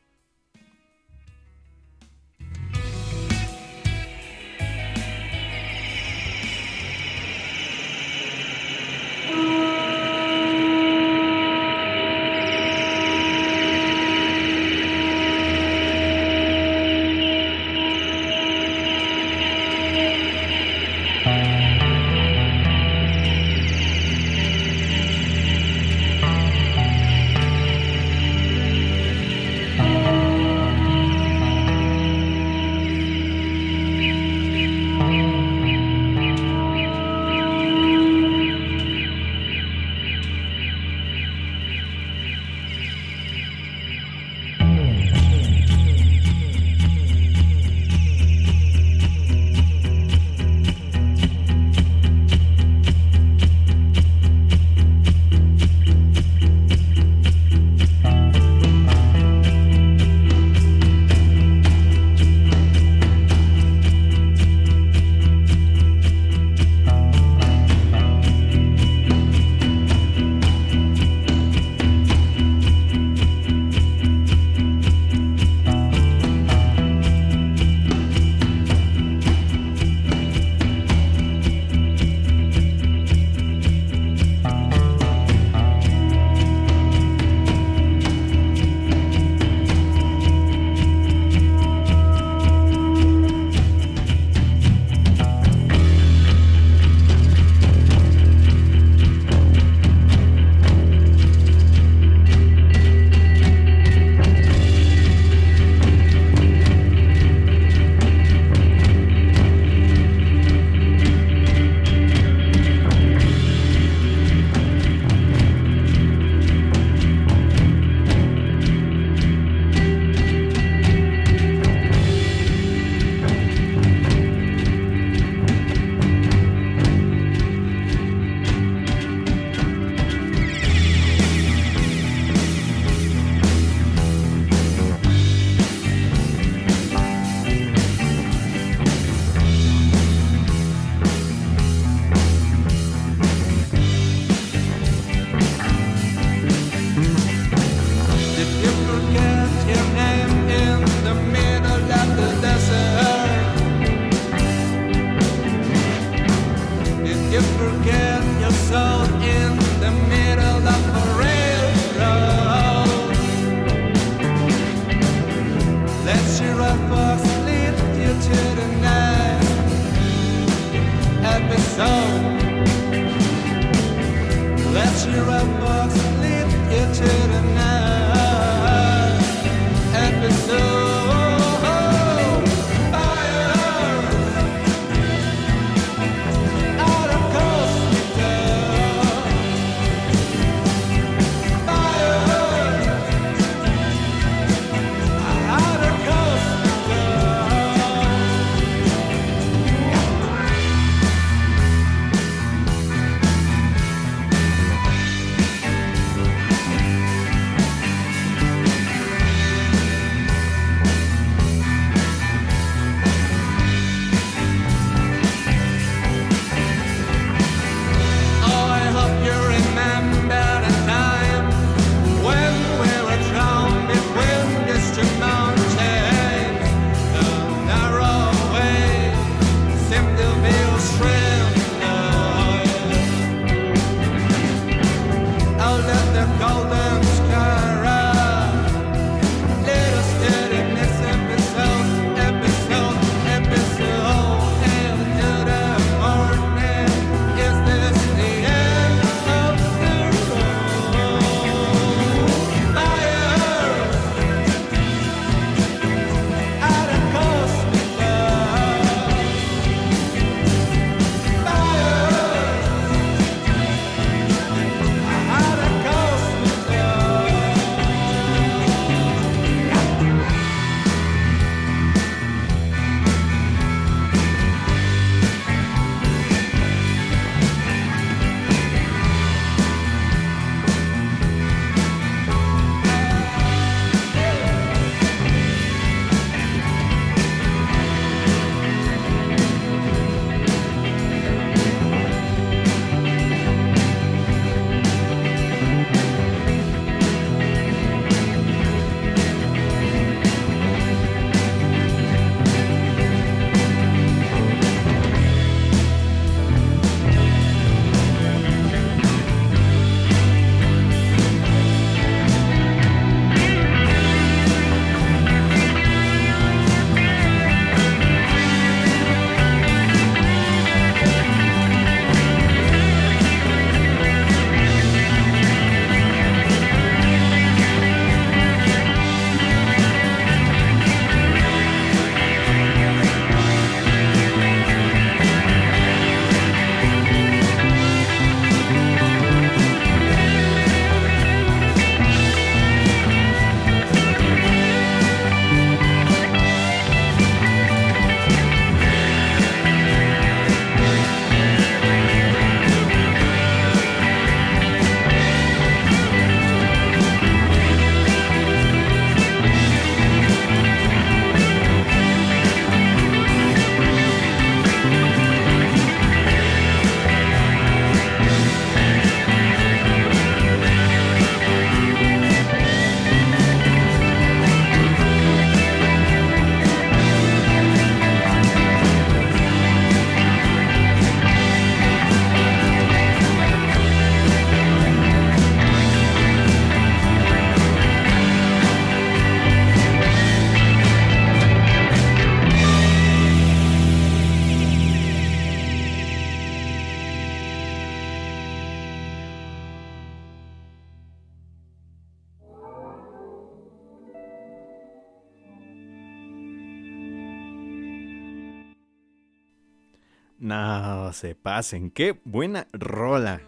Se pasen. Qué buena rola.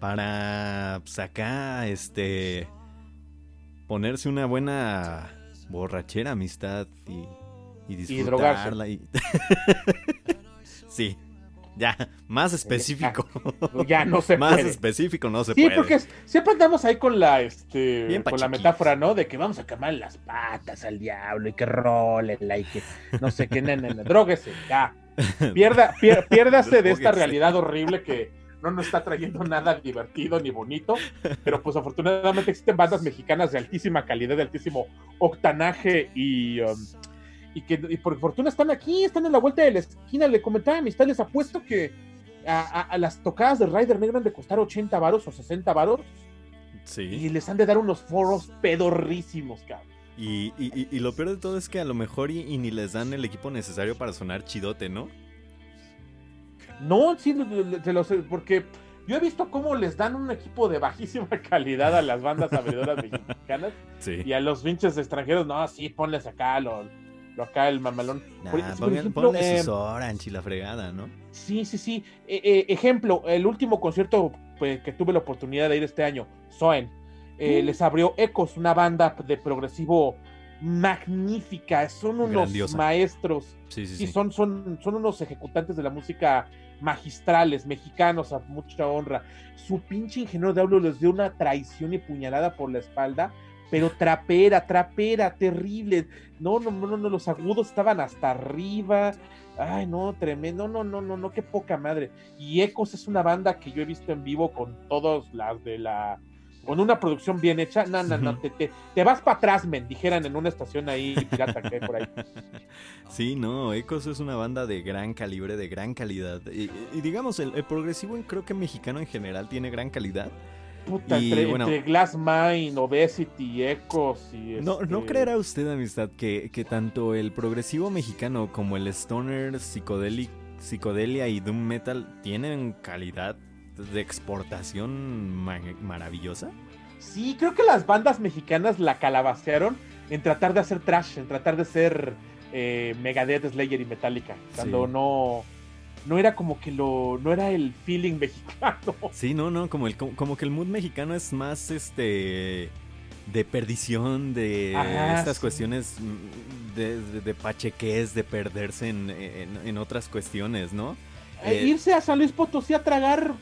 Para sacar, este. Ponerse una buena borrachera, amistad y, y disfrutarla. Y sí, ya, más específico. Ya no se más puede. específico no se Sí, puede. porque es- siempre andamos ahí con la este Bien con la metáfora, ¿no? De que vamos a quemar las patas al diablo y que rólenla y que no sé qué, nene, dróguese, ya. Pierda, pier- piérdase de esta realidad horrible que no nos está trayendo nada divertido ni bonito, pero pues afortunadamente existen bandas mexicanas de altísima calidad, de altísimo octanaje y, um, y que y por fortuna están aquí, están en la vuelta de la esquina. Le comentaba a amistad, les apuesto que a, a- a las tocadas de Rider deben de costar 80 varos o 60 varos y Sí. les han de dar unos foros pedorrísimos, cabrón. Y, y- lo peor de todo es que a lo mejor y, y ni les dan el equipo necesario para sonar chidote, ¿no? No, sí, lo- lo- te lo sé, porque yo he visto cómo les dan un equipo de bajísima calidad a las bandas abridoras mexicanas Sí. y a los pinches extranjeros, no, sí, ponles acá lo, lo acá el mamalón. Nah, Por- por pongan- ejemplo, ponle eh, sus Orange y la fregada, ¿no? Sí, sí, sí. Eh, eh, ejemplo, el último concierto pues, que tuve la oportunidad de ir este año, Soen, eh, Mm. les abrió Ecos, una banda de progresivo magnífica. Son unos Grandiosa. maestros. Sí, sí, Sí, son, son, son unos ejecutantes de la música magistrales, mexicanos, a mucha honra. Su pinche ingeniero de hablo les dio una traición y puñalada por la espalda, pero trapera, trapera, terrible. No, no, no, no, los agudos estaban hasta arriba. Ay, no, tremendo, no, no, no, no, qué poca madre. Y Ecos es una banda que yo he visto en vivo con todas las de la. Con una producción bien hecha. No, no, no, te, te, te vas para atrás, men, dijeran en una estación ahí pirata que hay por ahí. Sí, no, Ecos es una banda de gran calibre, de gran calidad. Y, y digamos, el, el progresivo creo que mexicano en general tiene gran calidad. Puta, Y, entre, bueno. entre Glass Mine, Obesity, Ecos y. No, ¿no este, creerá usted, amistad, que, que tanto el progresivo mexicano como el stoner, psicodeli- psicodelia y doom metal tienen calidad de exportación ma- maravillosa? Sí, creo que las bandas mexicanas la calabacearon en tratar de hacer trash, en tratar de ser eh, Megadeth, Slayer y Metallica. Cuando Sí. no. No era como que lo. No era el feeling mexicano. Sí, no, no, como, el, como, como que el mood mexicano es más este de perdición, de Ajá, estas sí. cuestiones mm, de, de, de pachequés, de perderse en, en- en otras cuestiones, ¿no? Eh, Eh, irse a San Luis Potosí a tragar.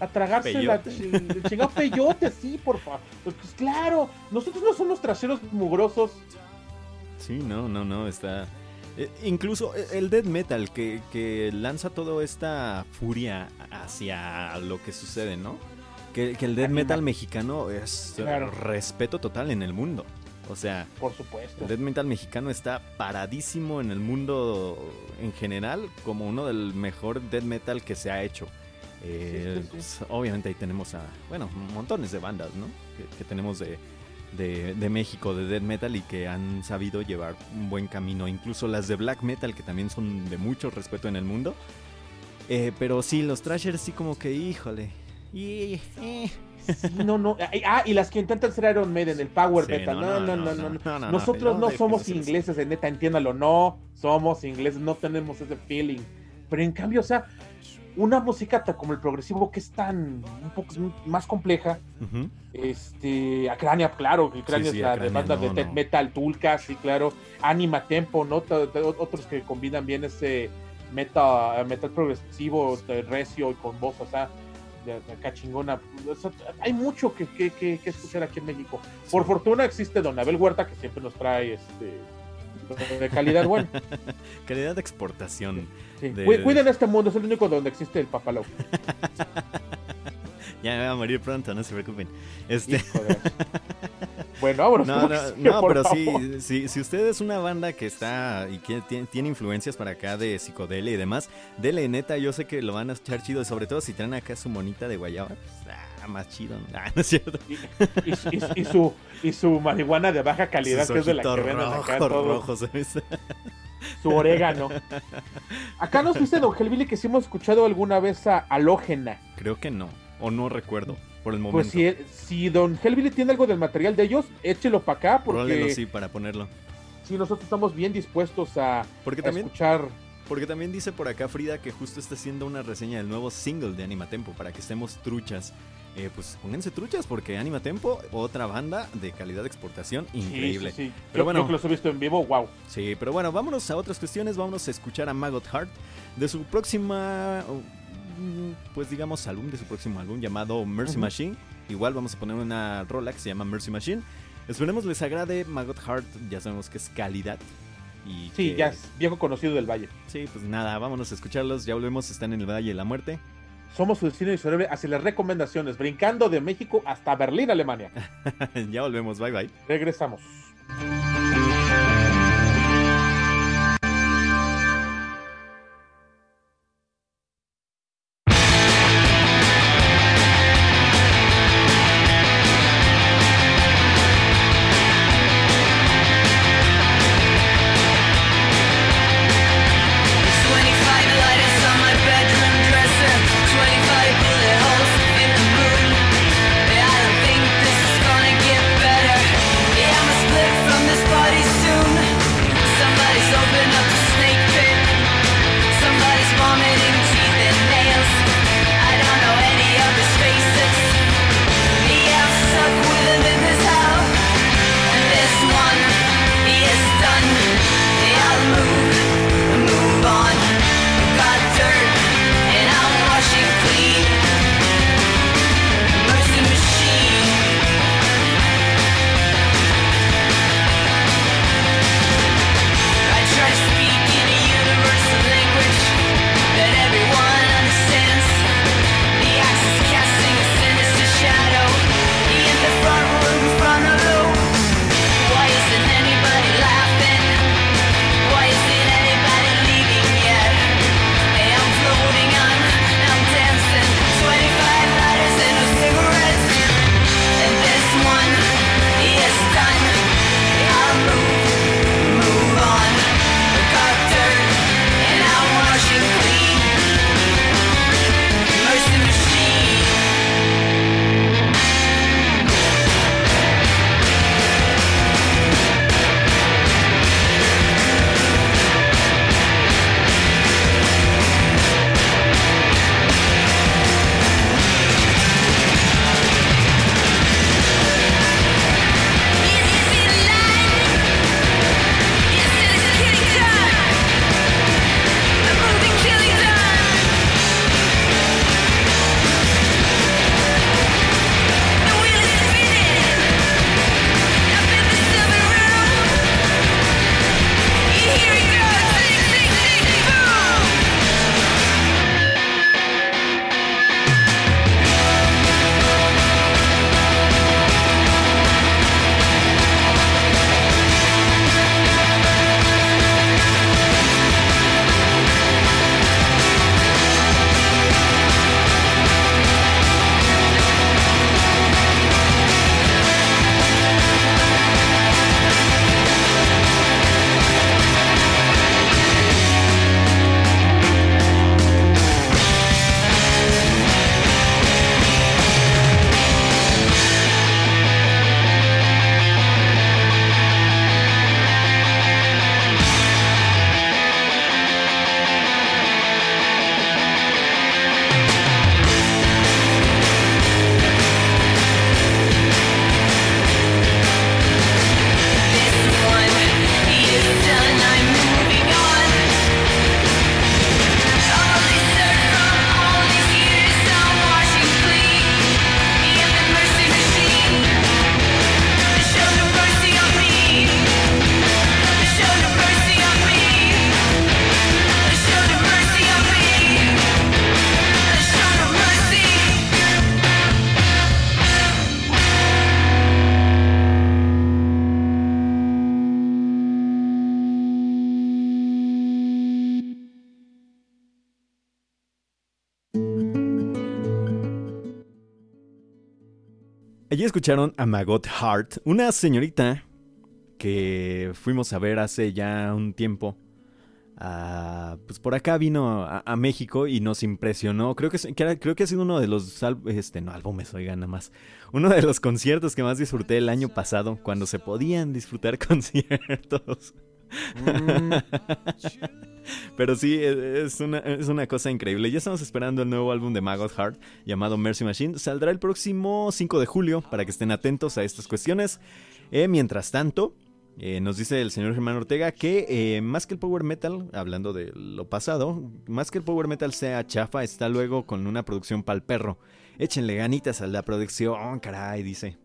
a tragarse la Peyote. ching- el chingado peyote, sí, por favor. Pues, pues, claro, nosotros no somos traseros mugrosos. Sí, no, no, no, está... eh, incluso eh, el death metal que, que lanza toda esta furia hacia lo que sucede, ¿no? Que, que el death metal mexicano es Claro. respeto total en el mundo. O sea, Por supuesto. el death metal mexicano está paradísimo en el mundo en general como uno del mejor death metal que se ha hecho. Eh, Sí, sí, sí. pues, obviamente ahí tenemos a, bueno, montones de bandas, ¿no? Que, que tenemos de, de, de México, de death metal y que han sabido llevar un buen camino. Incluso las de black metal que también son de mucho respeto en el mundo. Eh, pero sí, los trashers sí como que, híjole. Y, eh. Sí, no, no. Ah, y las que intentan ser Iron Maiden, el Power Sí, Metal. No, no, no, no. no. no, no, Nosotros no ¿de somos ingleses, de neta, entiéndalo. No somos ingleses, no tenemos ese feeling. Pero en cambio, o sea, una música como el progresivo que es tan un poco más compleja. Ujú. Este, Acrania, claro, Acrania Sí, es la de Acrania, banda de no, death metal, Tulka, sí, claro. Anima Tempo, ¿no? Otros que combinan bien ese meta, metal progresivo, de recio y con voz, o sea, de, de acá chingona. O sea, hay mucho que, que- que- que escuchar aquí en México. Por fortuna existe Don Abel Huerta, que siempre nos trae este de calidad buena. Calidad de exportación. Sí. De- Cu- Cuiden este mundo, es el único donde existe el papalao. Ya me voy a morir pronto, no se preocupen. Este, Bueno, vámonos. no, ¿cómo no, no, pero sí, sí, si usted es una banda que está y que tiene, tiene influencias para acá de psicodelia y demás, dele neta, yo sé que lo van a echar chido, sobre todo si traen acá su monita de guayaba, pues, ah, más chido. Ah, no es cierto. y, y- y- y su, y su marihuana de baja calidad, que es de la que venden acá ¿sabes? su orégano. Acá nos dice Don Gelbili que si hemos escuchado alguna vez a Halógena. Creo que no, o no recuerdo, por el momento. Pues si, si Don Helvili tiene algo del material de ellos, échelo para acá, porque Rólelo, sí, para ponerlo. si nosotros estamos bien dispuestos a, Porque a también, escuchar. porque también dice por acá Frida que justo está haciendo una reseña del nuevo single de Anima Tempo para que estemos truchas. Eh, pues pónganse truchas porque Anima Tempo, otra banda de calidad de exportación increíble. Sí, sí, sí. Pero yo, bueno. yo que los he visto en vivo, wow. Sí, pero bueno, vámonos a otras cuestiones. Vámonos a escuchar a Maggot Heart de su próxima, pues digamos, álbum, de su próximo álbum llamado Mercy. Machine. Igual vamos a poner una rola que se llama Mercy Machine. Esperemos les agrade Maggot Heart, ya sabemos que es calidad. Y Sí, que- ya es viejo conocido del Valle. Sí, pues nada, vámonos a escucharlos. Ya volvemos, están en el Valle de la Muerte. Somos su destino inexorable hacia las recomendaciones, brincando de México hasta Berlín, Alemania. ya volvemos, bye bye. Regresamos. Allí escucharon a Magot Hart, una señorita que fuimos a ver hace ya un tiempo. Ah, pues por acá vino a, México y nos impresionó. Creo que, creo que ha sido uno de los este, no, álbumes, oigan, nada más. Uno de los conciertos que más disfruté el año pasado, cuando se podían disfrutar conciertos. Pero sí, e- es una, es una cosa increíble. Ya estamos esperando el nuevo álbum de Maggot Heart llamado Mercy Machine. Saldrá el próximo 5 de julio para que estén atentos a estas cuestiones. Eh, mientras tanto, eh, nos dice el señor Germán Ortega que eh, más que el power metal, hablando de lo pasado, más que el power metal sea chafa, está luego con una producción pa'l perro. Échenle ganitas a la producción, caray, dice.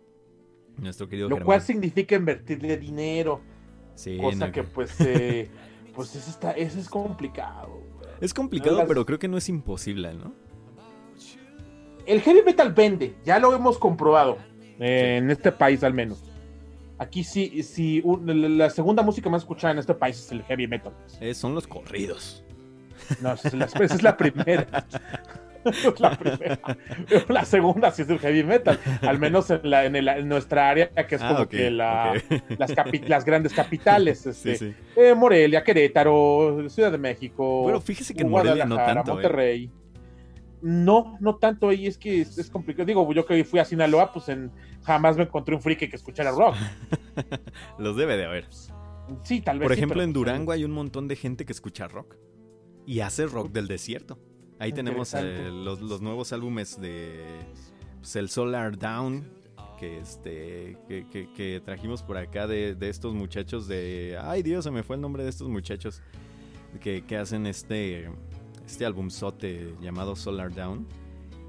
Nuestro querido lo Germán. cual significa invertirle dinero, Sí, cosa no, que pues eh, pues eso está eso es complicado. Es complicado, pero creo que no es imposible, ¿no? El heavy metal vende, ya lo hemos comprobado eh, en este país al menos. Aquí sí, sí un- la segunda música más escuchada en este país es el heavy metal. Eh, son los corridos. No, esa es la, esa es la primera. La primera. La segunda sí es el heavy metal. Al menos en, la, en, el- en nuestra área, que es Ah, como que la, las, capi- las grandes capitales. Este, sí. eh, Morelia, Querétaro, Ciudad de México. Bueno, fíjese que en Morelia no tanto. ¿eh? Monterrey. No, no tanto ahí, es que es, es complicado. Digo, yo que fui a Sinaloa, pues en, jamás me encontré un friki que escuchara rock. Los debe de haber. Sí, tal vez. Por sí, ejemplo, pero, en pues, Durango hay un montón de gente que escucha rock. Y hace rock del desierto. Ahí tenemos eh, los, los nuevos álbumes de pues, el Solar Down. Que, este, que, que- que trajimos por acá de, de estos muchachos de... Ay Dios, se me fue el nombre de estos muchachos que, que hacen este, este albumzote llamado Solar Down.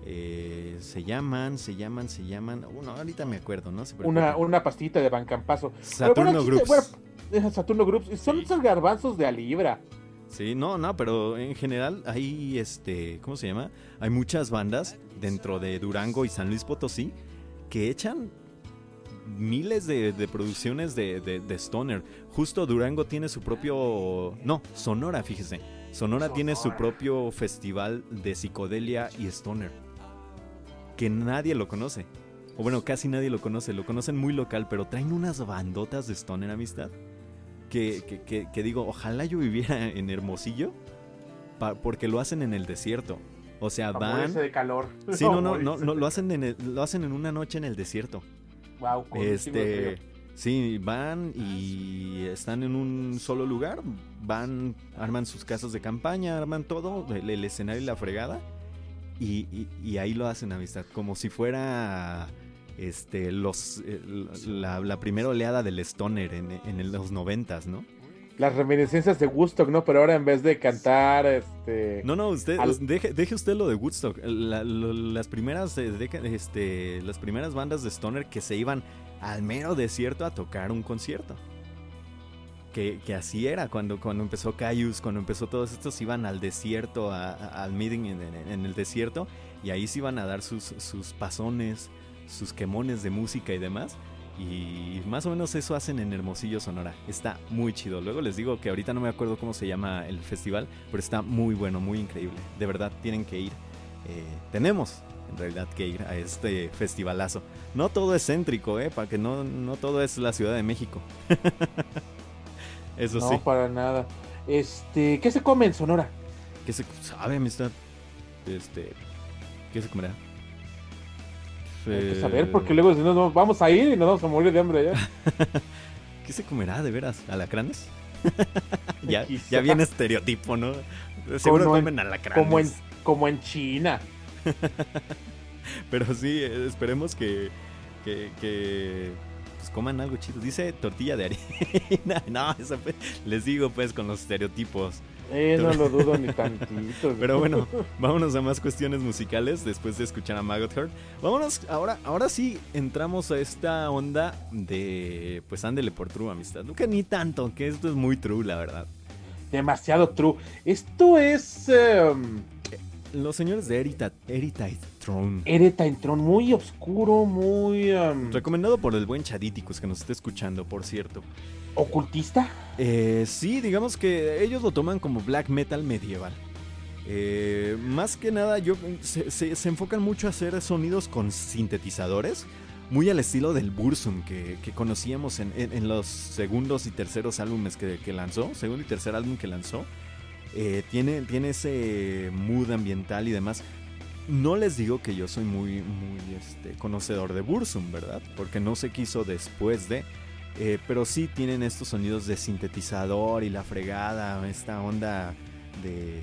Eh, se llaman, se llaman, se llaman... Uno, ahorita me acuerdo, ¿no? Se Una, una pastita de Bancampaso. Saturno bueno, Groups. bueno, Saturno Groups. Son Sí. esos garbanzos de a libra. Sí, no, no, pero en general hay, este, ¿cómo se llama? Hay muchas bandas dentro de Durango y San Luis Potosí que echan miles de, de producciones de, de- de Stoner. Justo Durango tiene su propio... No, Sonora, fíjese. Sonora tiene su Sonora. propio festival de psicodelia y Stoner. Que nadie lo conoce. O bueno, casi nadie lo conoce. Lo conocen muy local, pero traen unas bandotas de Stoner, amistad que, que- que- que digo, ojalá yo viviera en Hermosillo, pa- porque lo hacen en el desierto. O sea, van... de calor. Sí, no, no, no, no, lo hacen en el- lo hacen en una noche en el desierto. Wow, Este, sí, van y están en un solo lugar, van, arman sus casas de campaña, arman todo, el, el escenario y la fregada, y, y- y ahí lo hacen amistad, como si fuera este los eh, la, la primera oleada del stoner en, en los noventas, ¿no? Las reminiscencias de Woodstock, ¿no? Pero ahora en vez de cantar, este... No, no, usted Al- deje, deje usted lo de Woodstock. La- lo- las primeras eh, este, las primeras bandas de stoner que se iban al mero desierto a tocar un concierto. Que, que así era cuando, cuando empezó Caius, cuando empezó todos estos iban al desierto, a- a- al meeting en, en- en el desierto, y ahí se iban a dar sus, sus pasones, sus quemones de música y demás. Y más o menos eso hacen en Hermosillo, Sonora. Está muy chido. Luego les digo que ahorita no me acuerdo cómo se llama el festival, pero está muy bueno, muy increíble. De verdad, tienen que ir. Eh, tenemos, en realidad, que ir a este festivalazo. No todo es céntrico, ¿eh? Para que no, no todo es la Ciudad de México. Eso no, sí. para nada. Este, ¿qué se come en Sonora? ¿Qué se sabe, amistad? Este, ¿qué se comerá? Hay que Eh, saber, porque luego si no, no, vamos a ir y nos vamos a morir de hambre allá. ¿Qué se comerá de veras? ¿Alacranes? ya, Quizá. ya viene estereotipo, ¿no? Seguro Como en- comen alacranes. Como en, como en China. Pero sí, eh, esperemos que, que, que, pues coman algo chido. Dice tortilla de harina. no, eso pues, les digo pues con los estereotipos. Eh, no lo dudo ni tantito. Pero bueno, vámonos a más cuestiones musicales después de escuchar a Maggot Heart. Vámonos, ahora, ahora sí entramos a esta onda de, pues ándele por true, amistad. Nunca ni tanto, que esto es muy true, la verdad. Demasiado true. Esto es em, Los señores de Herita- Heritage Throne. Ereta Tron, muy oscuro, muy em, Recomendado por el buen Chaditicus que nos está escuchando, por cierto. Ocultista. Eh, sí, digamos que ellos lo toman como black metal medieval. Eh, más que nada, yo, se, se- se enfocan mucho a hacer sonidos con sintetizadores. muy al estilo del Bursum que, conocíamos en, en- los segundos y terceros álbumes que, lanzó, segundo y tercer álbum que lanzó. Eh, tiene, tiene ese mood ambiental y demás. No les digo que yo soy muy, muy este, conocedor de Bursum, ¿verdad? Porque no sé qué hizo después de. Eh, pero sí tienen estos sonidos de sintetizador y la fregada, esta onda de,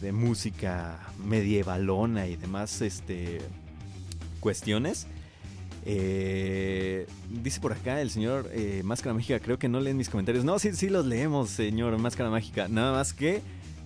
de música medievalona y demás este, cuestiones. Eh, dice por acá el señor eh, Máscara Mágica, creo que no leen mis comentarios. No, sí, sí los leemos, señor Máscara Mágica. Nada más que,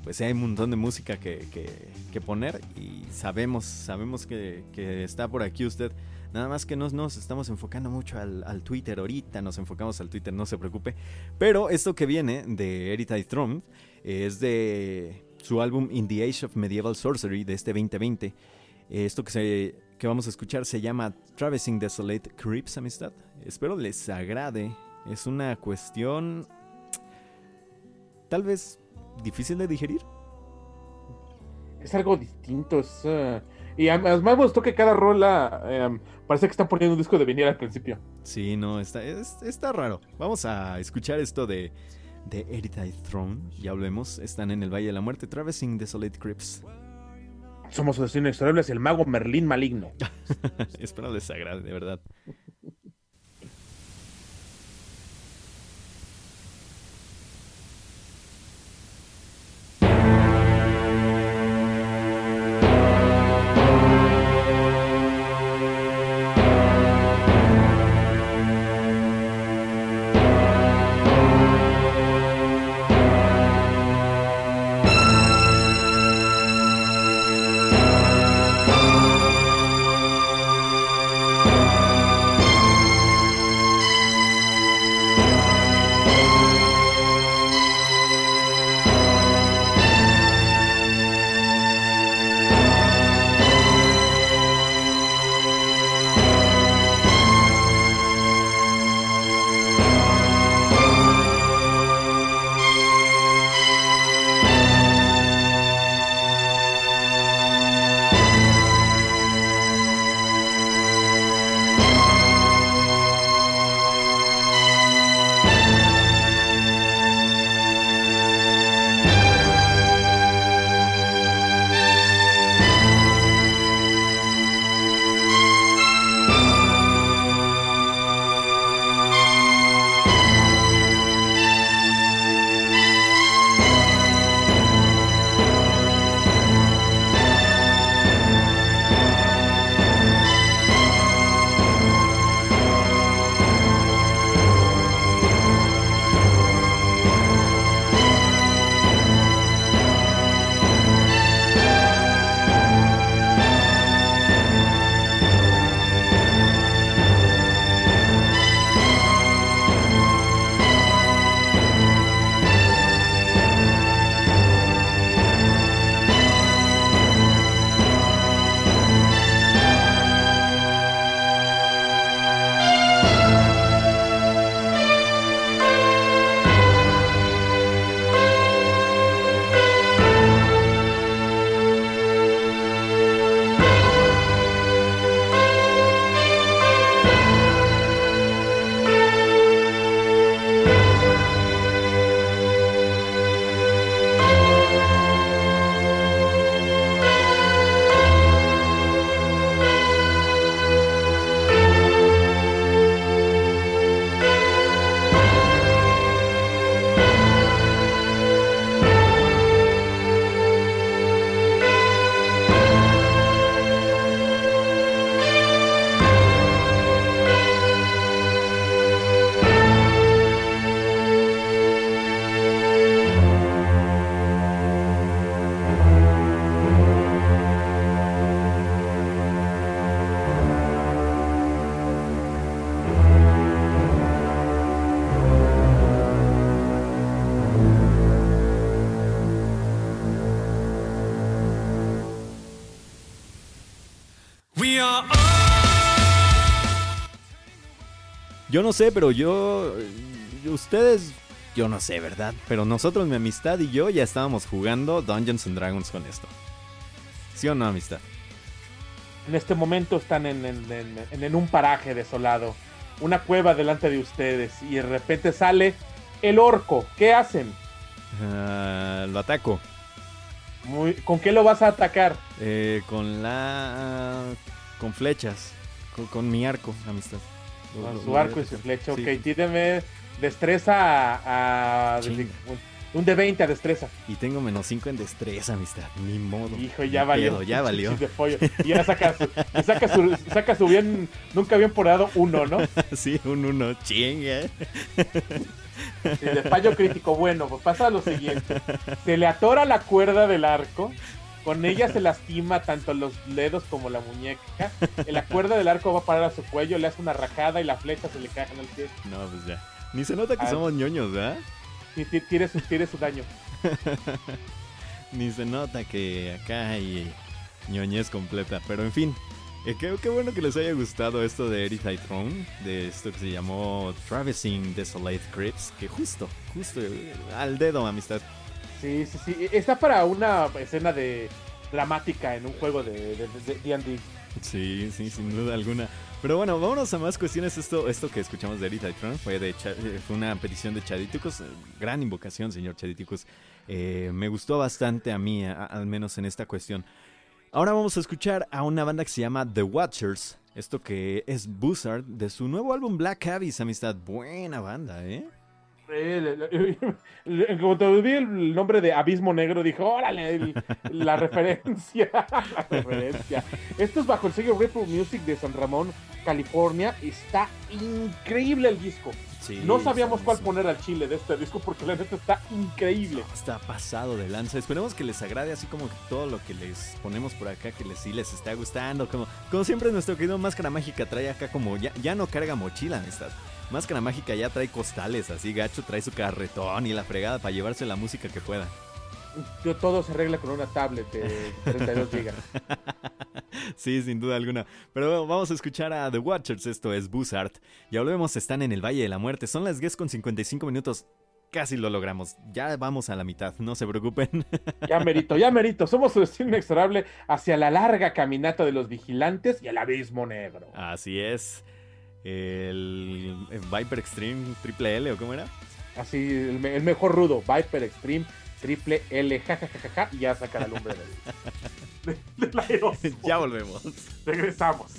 pues hay un montón de música que, que- que poner y sabemos, sabemos que, que está por aquí usted. Nada más que nos, nos estamos enfocando mucho al, al Twitter ahorita, nos enfocamos al Twitter, no se preocupe. Pero esto que viene de Heritage Throne es de su álbum In the Age of Medieval Sorcery de este 2020. Esto que, se, que vamos a escuchar se llama Traversing Desolate Creeps, amistad. Espero les agrade. Es una cuestión tal vez difícil de digerir. Es algo distinto. Es, eh, y además me gustó que cada rola em, parece que están poniendo un disco de venir al principio. Sí, no, está, es- está raro. Vamos a escuchar esto de, de Heritage Throne. Ya volvemos. Están en el Valle de la Muerte, Traversing Desolate Creeps. Somos asesinos extraordinarios, el mago Merlín maligno. Espero les agrade, de verdad. Yo no sé, pero yo. Ustedes. Yo no sé, ¿verdad? Pero nosotros, mi amistad y yo ya estábamos jugando Dungeons and Dragons con esto. ¿Sí o no, amistad? En este momento están en, en- en- en un paraje desolado, una cueva delante de ustedes y de repente sale el orco. ¿Qué hacen? Ah, lo ataco. Muy- ¿Con qué lo vas a atacar? Eh, con la. Con flechas. Con, con mi arco, amistad. Con su arco y su flecha. Ok, tíreme destreza a... un de 20 a destreza. Y tengo menos 5 en destreza, amistad. Ni modo. Hijo, Ni ya valió. pedo, ya valió. Chichis de pollo. Y ya saca su, saca su, saca su bien, nunca bien porado uno, ¿no? sí, un uno. Chinga. Sí, de fallo crítico. Bueno, pues pasa lo siguiente. Se le atora la cuerda del arco. Con ella se lastima tanto los dedos como la muñeca. La cuerda del arco va a parar a su cuello, le hace una rajada y la flecha se le cae en el pie. No, pues ya. Ni se nota que Ah. somos ñoños, ¿verdad? Tire su, tire su daño. Ni se nota que acá hay ñoñez completa. Pero en fin, eh, qué, qué bueno que les haya gustado esto de Erithite Throne, de esto que se llamó Traversing Desolate Crypts, que justo, justo eh, al dedo, amistad. Sí, sí, sí. Está para una escena de dramática en un juego de D&D. Sí, sí, sin duda alguna. Pero bueno, vámonos a más cuestiones. Esto, esto que escuchamos de Erithite Throne fue, de eh, fue una petición de Chaditicus. eh, Gran invocación, señor Chaditicus. Eh, me gustó bastante a mí, al menos en esta cuestión. Ahora vamos a escuchar a una banda que se llama The Watchers. Esto que es Buzzard de su nuevo álbum Black Abyss, amistad. Buena banda, ¿eh? Le- Cuando vi el nombre de Abismo Negro, dije, órale, el- la referencia, la referencia. Esto es bajo el sello Ripple Music de San Ramón, California. Está increíble el disco. Sí, No sabíamos cuál poner al chile de este disco porque la neta está increíble. Está pasado de lanza. Esperemos que les agrade así como que todo lo que les ponemos por acá, que les sí les está gustando. Como, como siempre nuestro querido Máscara Mágica trae acá como ya, ya no carga mochila, amistad. Máscara Mágica ya trae costales, así gacho, trae su carretón y la fregada para llevarse la música que pueda. Yo- Todo se arregla con una tablet de 32 GB. Sí, sin duda alguna. Pero bueno, vamos a escuchar a The Watchers, esto es Buzzard. Ya volvemos, están en el Valle de la Muerte. Son las 10 con 55 minutos. Casi lo logramos. Ya vamos a la mitad, no se preocupen. Ya merito, ya merito. Somos su destino inexorable hacia la larga caminata de los vigilantes y el abismo negro. Así es. El, el Viper Extreme Triple L, ¿o cómo era? Así, el, el mejor rudo, Viper Extreme, triple L, jajajaja, y ya saca la lumbre del, de- del aerosomo. ya volvemos. Regresamos.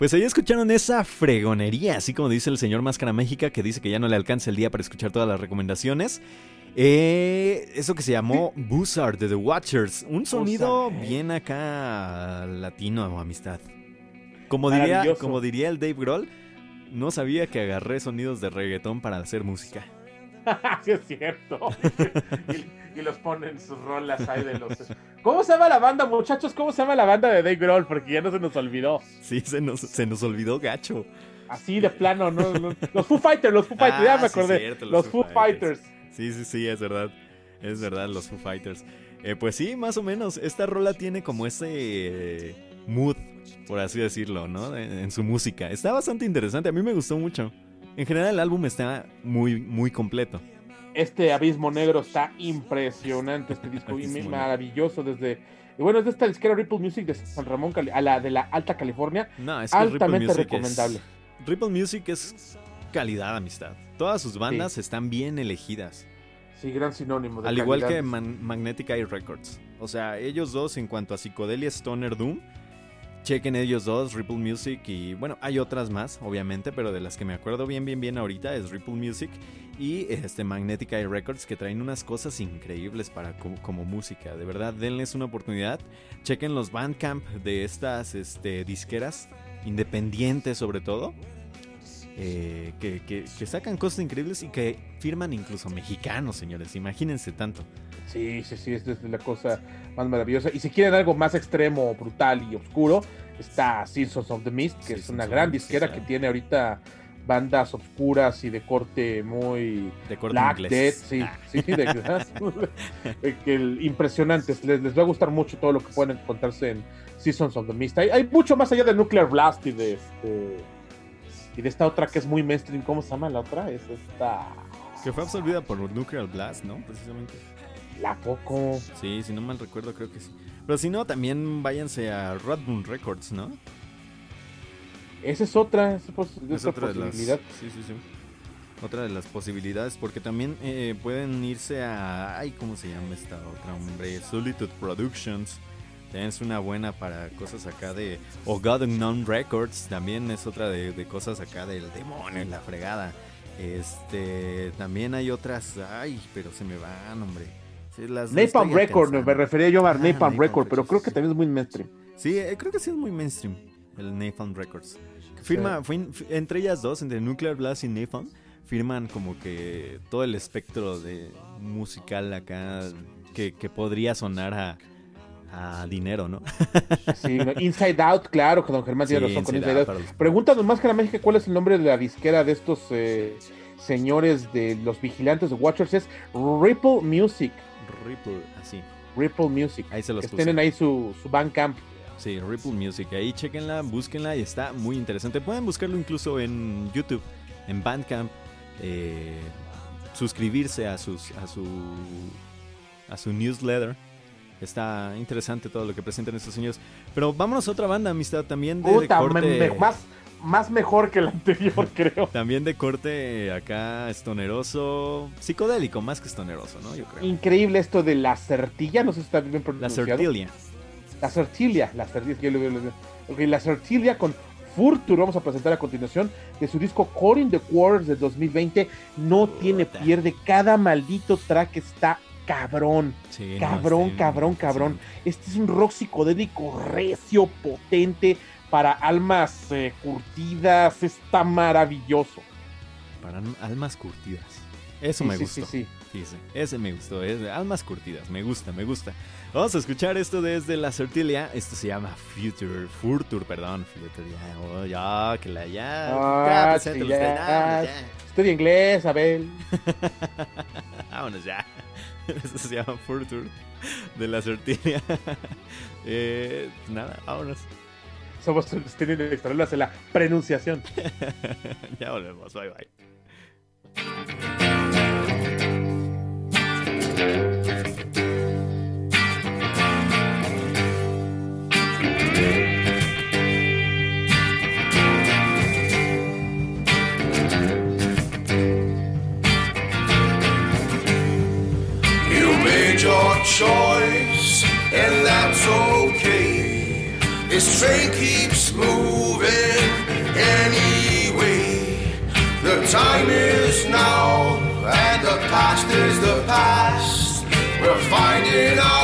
Pues ahí escucharon esa fregonería, así como dice el señor Máscara Mágica, que dice que ya no le alcanza el día para escuchar todas las recomendaciones. Eh, eso que se llamó Buzzard de The Watchers. Un sonido Buzzard. bien acá latino, amistad. Como diría, como diría el Dave Grohl, no sabía que agarré sonidos de reggaetón para hacer música. sí, es cierto. y, y los ponen sus rolas ahí de los. ¿Cómo se llama la banda, muchachos? ¿Cómo se llama la banda de Dave Grohl? Porque ya no se nos olvidó. Sí, se nos, se nos olvidó gacho. Así de plano, no. Los Foo Fighters, los Foo Fighters, ya Ah, me sí, acordé. cierto, los los Foo Foo Fighters. Sí, sí, sí, es verdad. Es verdad, los Foo Fighters. Eh, pues sí, más o menos. Esta rola tiene como ese eh, mood, por así decirlo, ¿no? En, en su música. Está bastante interesante. A mí me gustó mucho. En general, el álbum está muy, muy completo. Este abismo negro está impresionante, este disco, negro. maravilloso desde... y bueno, es de esta disquera Ripple Music de San Ramón, Cali- a la de la Alta California. No, es que Ripple altamente es- recomendable. Ripple Music es calidad, amistad. Todas sus bandas están bien elegidas. Sí, gran sinónimo. De Al igual que Man- Magnetic Eye Records. O sea, ellos dos en cuanto a psicodelia Stoner Doom. Chequen ellos dos, Ripple Music y bueno, hay otras más, obviamente, pero de las que me acuerdo bien, bien, bien ahorita es Ripple Music y este Magnetic Eye Records que traen unas cosas increíbles para co- como música. De verdad, denles una oportunidad. Chequen los Bandcamp de estas este, disqueras independientes sobre todo. Eh, que, que- que sacan cosas increíbles y que firman incluso mexicanos, señores. Imagínense tanto. Sí, sí, sí, esta es la cosa más maravillosa. Y si quieren algo más extremo, brutal y oscuro, está Seasons of the Mist, que es una gran disquera que tiene ahorita bandas oscuras y de corte muy De corte Black inglés. Death, sí, Ah, sí, de, que el- impresionantes. Les, les va a gustar mucho todo lo que pueden encontrarse en Seasons of the Mist. Hay, hay mucho más allá de Nuclear Blast y de este y de esta otra que es muy mainstream. ¿Cómo se llama la otra? Es esta que fue absorbida por Nuclear Blast, ¿no? Precisamente. la poco. Sí, si no mal recuerdo, creo que sí. Pero si no, también váyanse a Rodboom Records, ¿no? Esa es otra, esa es otra de las. posibilidad. Sí, sí, sí. Otra de las posibilidades, porque también eh, pueden irse a. Ay, ¿cómo se llama esta otra, hombre? Solitude Productions. También es una buena para cosas acá de. O God Unknown Records. También es otra de, de cosas acá del demonio, la fregada. Este. También hay otras. Ay, pero se me van, hombre. Sí, las- Napalm Record, me refería yo a Ah, Napalm Napalm Record, pero creo sí, que sí. también es muy mainstream. Sí, eh, creo que sí es muy mainstream. El Napalm Records. Firma, f- entre ellas dos, entre Nuclear Blast y Napalm, firman como que todo el espectro de musical acá que, que podría sonar a, a dinero, ¿no? Sí, Inside Out, claro, que don Germán tiene Sí, razón con Inside Out, Pregúntanos más que la México cuál es el nombre de la disquera de estos eh, señores de los vigilantes de Watchers. Es Ripple Music. Ripple, así. Ripple Music. Ahí se los que puse. tienen ahí su, su Bandcamp. Sí, Ripple Music. Ahí chequenla, búsquenla y está muy interesante. Pueden buscarlo incluso en YouTube, en Bandcamp. eh, suscribirse a sus a su a su newsletter. Está interesante todo lo que presentan estos señores. Pero vámonos a otra banda, amistad, también de, corte. me- me- más, más mejor que el anterior, creo. También de corte acá estoneroso, psicodélico, más que estoneroso, ¿no? Yo creo. Increíble esto de la certilla, no sé si está bien La pronunciado. Certilia. La Certilia, la Certilia, yo lo veo- lo veo. Ok, la Certilia con Furture vamos a presentar a continuación de su disco Core in the Quarters de 2020. No tiene pierde, cada maldito track está cabrón, Sí, cabrón, cabrón, cabrón. sí. Este es un rock psicodélico recio, potente, para almas eh, curtidas, está maravilloso. Para almas curtidas. Eso Sí, me sí, gustó. sí, sí. Dice, ese me gustó, es de almas curtidas, me gusta, me gusta. Vamos a escuchar esto desde la Certilia, esto se llama Future, Furture, perdón, Future, ya, oh, ya, que la ya, Ah, ya, sí, ya. ya. Estudia inglés, Abel. Vámonos ya. Esto se llama Furture de la Certilia. eh, nada, vámonos. Somos tienen extraordinarias en la pronunciación. ya volvemos, bye bye. Choice, and that's okay. This train keeps moving anyway. The time is now, and the past is the past. We're finding our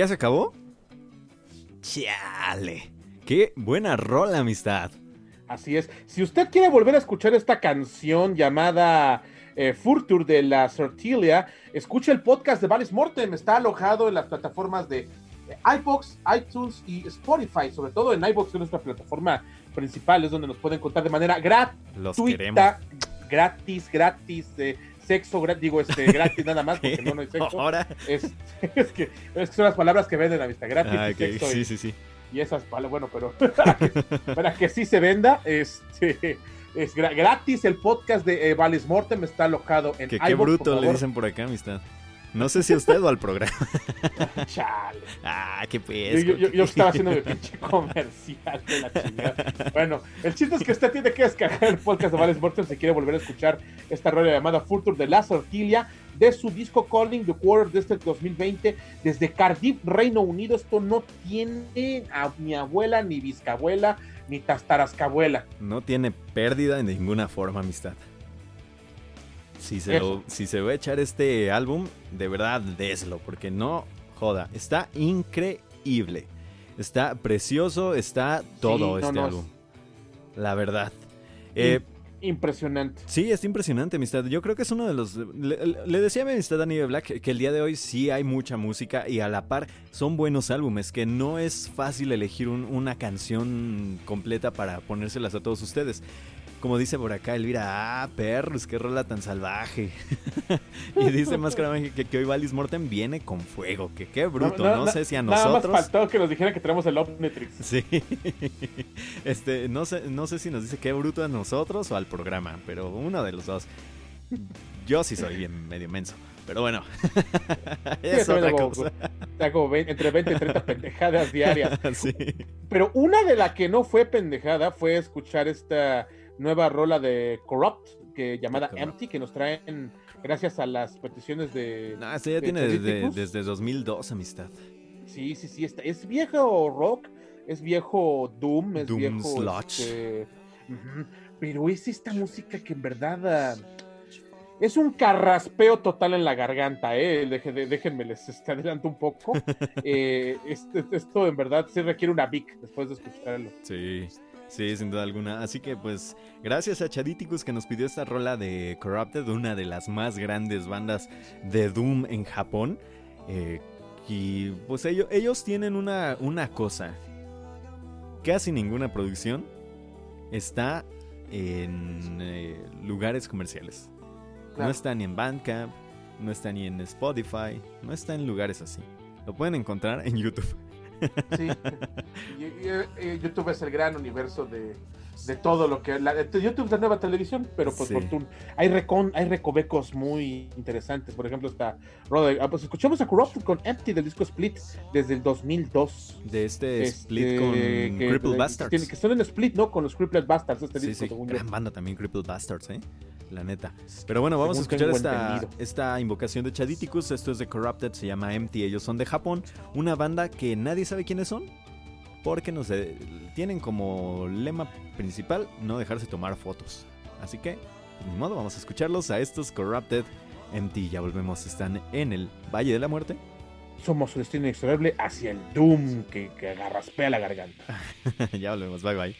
¿Ya se acabó? Chale. Qué buena rola, amistad. Así es. Si usted quiere volver a escuchar esta canción llamada eh, Furtur de la Sortilia, escuche el podcast de Valis Mortem. Está alojado en las plataformas de eh, iBox, iTunes y Spotify. Sobre todo en iBox, que es nuestra plataforma principal, es donde nos pueden contar de manera Los gratuita, queremos. gratis, gratis, eh, sexo, digo, este, gratis nada más, porque no, no hay sexo. Ahora. Es, es que, es que son las palabras que venden a vista gratis. Ah, y sexo y- Sí, sí, sí. y esas palabras, bueno, pero para que, para que sí se venda, este, es gra- gratis el podcast de eh, Valis Mortem está alojado en Que qué bruto le dicen por acá, amistad. No sé si a usted o al programa. Chale. Ah, qué pues. yo, yo- yo estaba haciendo mi pinche comercial de la chingada. Bueno, el chiste es que usted tiene que descargar el podcast de Valis Mortem si quiere volver a escuchar esta rola llamada Future de la Sortilia de su disco Calling the Quarter de este 2020 desde Cardiff, Reino Unido. Esto no tiene a mi abuela, ni bisabuela, ni tastarascabuela. No tiene pérdida en ninguna forma, amistad. Si se, lo- si se va a echar este álbum, de verdad, déslo, porque no joda. Está increíble. Está precioso, está todo no, este no, álbum. La verdad. Eh, Impresionante. Sí, está impresionante, amistad. Yo creo que es uno de los... Le, le decía a mi amistad Dani de Black que el día de hoy sí hay mucha música y a la par son buenos álbumes, que no es fácil elegir un- una canción completa para ponérselas a todos ustedes. Como dice por acá Elvira, ah, perros, qué rola tan salvaje. y dice Máscara Mágica que, que hoy Valis Mortem viene con fuego, que qué bruto, no, sé si a Nada nosotros... más faltó que nos dijeran que tenemos el Omnitrix. Sí. Este, no sé, no sé si nos dice qué bruto a nosotros o al programa, pero uno de los dos. Yo sí soy bien medio menso. Pero bueno. es otra hago- cosa. Hago ve- entre 20 y 30 pendejadas diarias. Sí. Pero una de las que no fue pendejada fue escuchar esta nueva rola de Corrupt, que llamada Corrupt. Empty, que nos traen gracias a las peticiones de... No, esto ya ¿De tiene desde, Chaditicus? desde 2002, amistad. Sí, sí, sí, está- es viejo rock, es viejo Doom, es Doom viejo... sludge. este, pero es esta música que en verdad... ah, es un carraspeo total en la garganta, ¿eh? Deje- de- déjenme, les este, adelanto un poco. Eh, este- esto en verdad sí requiere una Vic después de escucharlo. Sí. Sí, sin duda alguna. Así que pues, gracias a Chaditicus que nos pidió esta rola de Corrupted, una de las más grandes bandas de Doom en Japón. Eh, y pues ellos, ellos tienen una, una cosa. Casi ninguna producción está en eh, lugares comerciales. No está ni en Bandcamp, no está ni en Spotify, no está en lugares así. Lo pueden encontrar en YouTube. Sí. Y- y YouTube es el gran universo de, de todo lo que. La, YouTube es la nueva televisión, pero por Sí. fortuna. Hay, recon, hay recovecos muy interesantes. Por ejemplo, está. Ah, pues escuchamos a Corrupted con Empty del disco Split desde el 2002. De este Este, split con que- Crippled Bastards. tiene- que están en Split, ¿no? Con los Crippled Bastards, este Sí, disco, sí, según yo. gran banda también, Crippled Bastards, ¿eh? La neta. Pero bueno, vamos a Según escuchar tengo esta, esta invocación de Chaditicus. Esto es de Corrupted, se llama Empty. Ellos son de Japón. Una banda que nadie sabe quiénes son. Porque no sé, tienen como lema principal no dejarse tomar fotos. Así que, ni modo, vamos a escucharlos a estos Corrupted Empty. Ya volvemos, están en el Valle de la Muerte. Somos su destino inexorable hacia el Doom que, que agarraspea la garganta. ya volvemos, bye bye.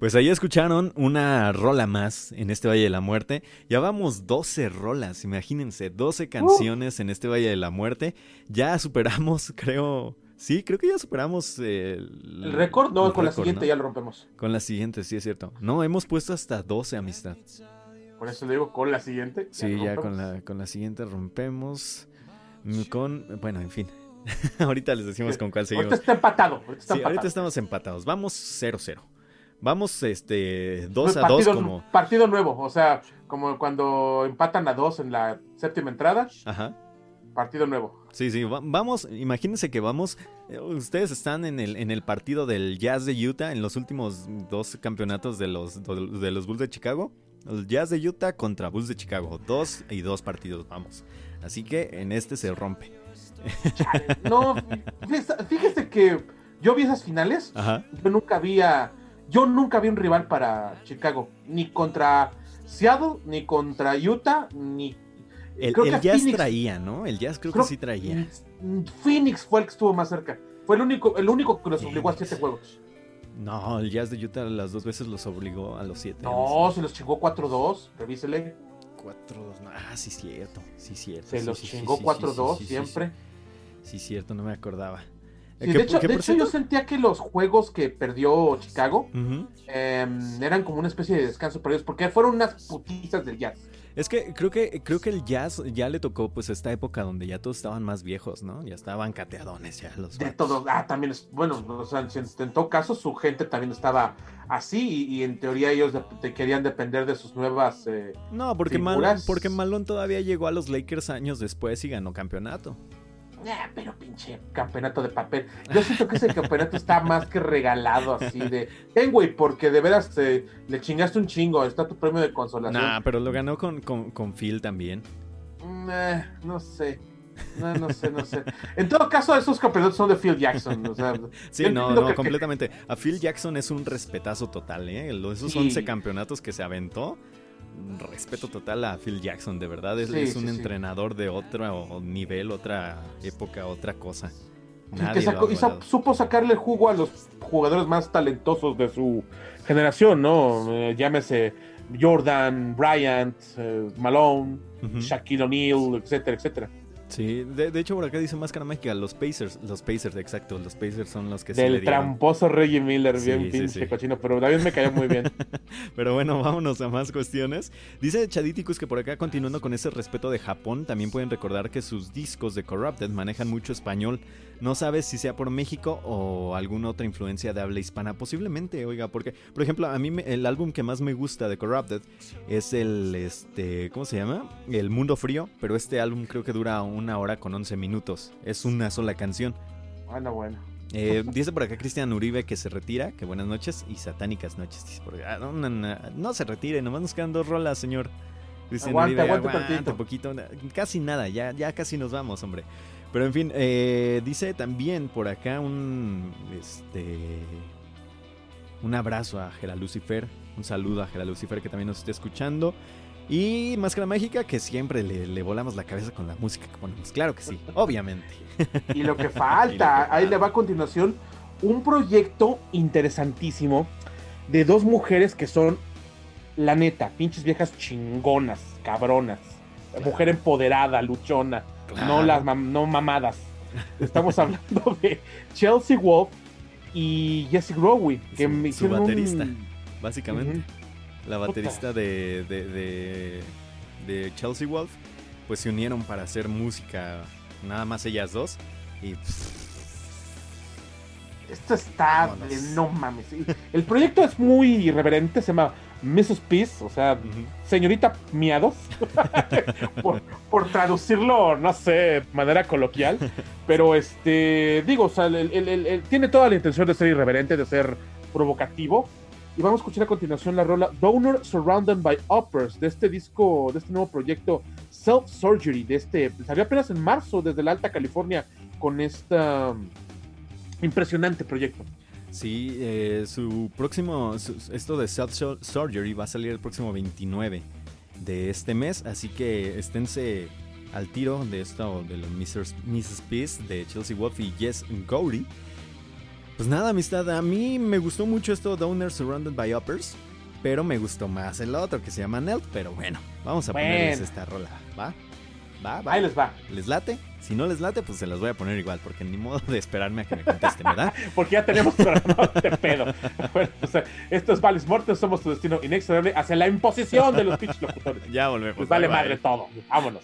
Pues ahí escucharon una rola más en este Valle de la Muerte. Ya vamos 12 rolas, imagínense, 12 canciones en este Valle de la Muerte. Ya superamos, creo... Sí, creo que ya superamos el, ¿El récord? No, el con la siguiente ¿no? ya lo rompemos. Con la siguiente, sí es cierto. No, hemos puesto hasta 12, amistad. Por eso le digo con la siguiente. Sí, ya con la, con la siguiente rompemos. Con, bueno, en fin. ahorita les decimos con cuál Ahorita seguimos. está empatado. Ahorita está Sí, empatado. ahorita estamos empatados. Vamos 0-0. Vamos este 2 Pues a 2 partido, como. partido nuevo, o sea, como cuando empatan a dos en la séptima entrada, Ajá. partido nuevo. Sí, sí, va- vamos, imagínense que vamos, eh, ustedes están en el, en el partido del Jazz de Utah, en los últimos dos campeonatos de los, de los Bulls de Chicago. El Jazz de Utah contra Bulls de Chicago, dos y dos partidos, vamos. Así que en este se rompe. No, fíjese- fíjese que yo vi esas finales, Ajá. yo nunca había, yo nunca vi un rival para Chicago, ni contra Seattle, ni contra Utah, ni El, creo el que Jazz Phoenix- traía, ¿no? El Jazz creo, creo- que sí traía. Phoenix fue el que estuvo más cerca. Fue el único, el único que los obligó a siete juegos. No, el Jazz de Utah las dos veces los obligó a los siete. No, se los chingó 4-2, revísele. 4-2. Ah, sí, cierto. Sí, cierto. Se sí, los sí, chingó sí, sí, 4-2 sí, sí, sí, siempre. Sí, cierto, no me acordaba. Eh, Sí, ¿qué- de hecho, de hecho yo sentía que los juegos que perdió Chicago em, eran como una especie de descanso para ellos, porque fueron unas putizas del jazz. Es que creo que creo que el jazz ya le tocó pues esta época donde ya todos estaban más viejos, ¿no? Ya estaban cateadones ya los De vatos. todo, ah, también es, bueno, o sea, en, en todo caso su gente también estaba así y, y en teoría ellos de- de- querían depender de sus nuevas... eh, No, porque Mal, figuras. porque Malone todavía llegó a los Lakers años después y ganó campeonato. Pero pinche campeonato de papel. Yo siento que ese campeonato está más que regalado así de... Ten, güey, porque de veras eh, le chingaste un chingo, está tu premio de consolación. Nah, pero lo ganó con, con, con Phil también. Mm, eh, no sé. No, no sé, no sé. En todo caso, esos campeonatos son de Phil Jackson. O sea, Sí, no, no, que- completamente. A Phil Jackson es un respetazo total, ¿eh? Esos Sí. 11 campeonatos que se aventó, respeto total a Phil Jackson, de verdad. Es, Sí, es un sí, sí. entrenador de otro nivel, otra época, otra cosa. Nadie que lo sacó- y sa- supo sacarle jugo a los jugadores más talentosos de su generación, ¿no? Eh, llámese Jordan, Bryant, eh, Malone. Shaquille O'Neal, etcétera, etcétera. Sí, de, de hecho por acá dice Máscara Mágica, los Pacers, los Pacers, exacto, los Pacers son los que sí Del le tramposo Reggie Miller, Sí, bien sí, pinche sí. cochino, pero también me cayó muy bien. Pero bueno, vámonos a más cuestiones. Dice Chaditicus que por acá, continuando con ese respeto de Japón, también pueden recordar que sus discos de Corrupted manejan mucho español. No sabes si sea por México o alguna otra influencia de habla hispana. Posiblemente, oiga, porque, por ejemplo, a mí me- el álbum que más me gusta de Corrupted es el, este, ¿cómo se llama? El Mundo Frío, pero este álbum creo que dura una hora con 11 minutos. Es una sola canción. Bueno, bueno. Eh, dice por acá Cristian Uribe que se retira, que buenas noches y satánicas noches. Dice por acá, "Ah, no, no, no, no se retire, nomás nos quedan dos rolas, señor. Cristian Uribe, un poquito, casi nada, ya, ya casi nos vamos, hombre. Pero en fin, eh, dice también por acá un, este, un abrazo a Gera Lucifer, un saludo a Gera Lucifer que también nos está escuchando. Y Máscara Mágica, que siempre le, le volamos la cabeza con la música que ponemos. Claro que sí, obviamente. Y lo que lo falta, ahí le va a continuación un proyecto interesantísimo de dos mujeres que son, la neta, pinches viejas chingonas, cabronas. Mujer empoderada, luchona, no las mam- no mamadas. Estamos hablando de Chelsea Wolf y Jessie Growe, que Su- me su hicieron un- baterista. Básicamente. La baterista de, de, de, de Chelsea Wolf, pues se unieron para hacer música, nada más ellas dos. Y Esto está Vámonos. de no mames. El proyecto es muy irreverente, se llama Mrs. Peace, o sea, señorita Miados, por, por traducirlo, no sé, de manera coloquial, pero este, digo, o sea, el- el- el- el- tiene toda la intención de ser irreverente, de ser provocativo. Y vamos a escuchar a continuación la rola Donor Surrounded by Uppers de este disco, de este nuevo proyecto Self Surgery, de este, salió apenas en marzo desde la Alta California con esta impresionante proyecto. sí, eh, su próximo, su- esto de Self Sur- Surgery va a salir el próximo 29 de este mes, así que esténse al tiro de esto, de los Mrs. Mrs. Peace de Chelsea Wolf y Jess Gowdy. Pues nada, amistad, a mí me gustó mucho esto Downers Surrounded by Uppers, pero me gustó más el otro que se llama Nelt, pero bueno, vamos a ponerles esta rola, ¿va? ¿Va? ¿Va? Ahí les va. ¿Les late? Si no les late, pues se las voy a poner igual, porque ni modo de esperarme a que me contesten, ¿verdad? Porque ya tenemos programa de pedo. Bueno, o sea, esto es Vales Mortes, somos tu destino inexorable hacia la imposición de los pinches locutores. ya volvemos. Pues vale bye, bye. madre todo. Vámonos.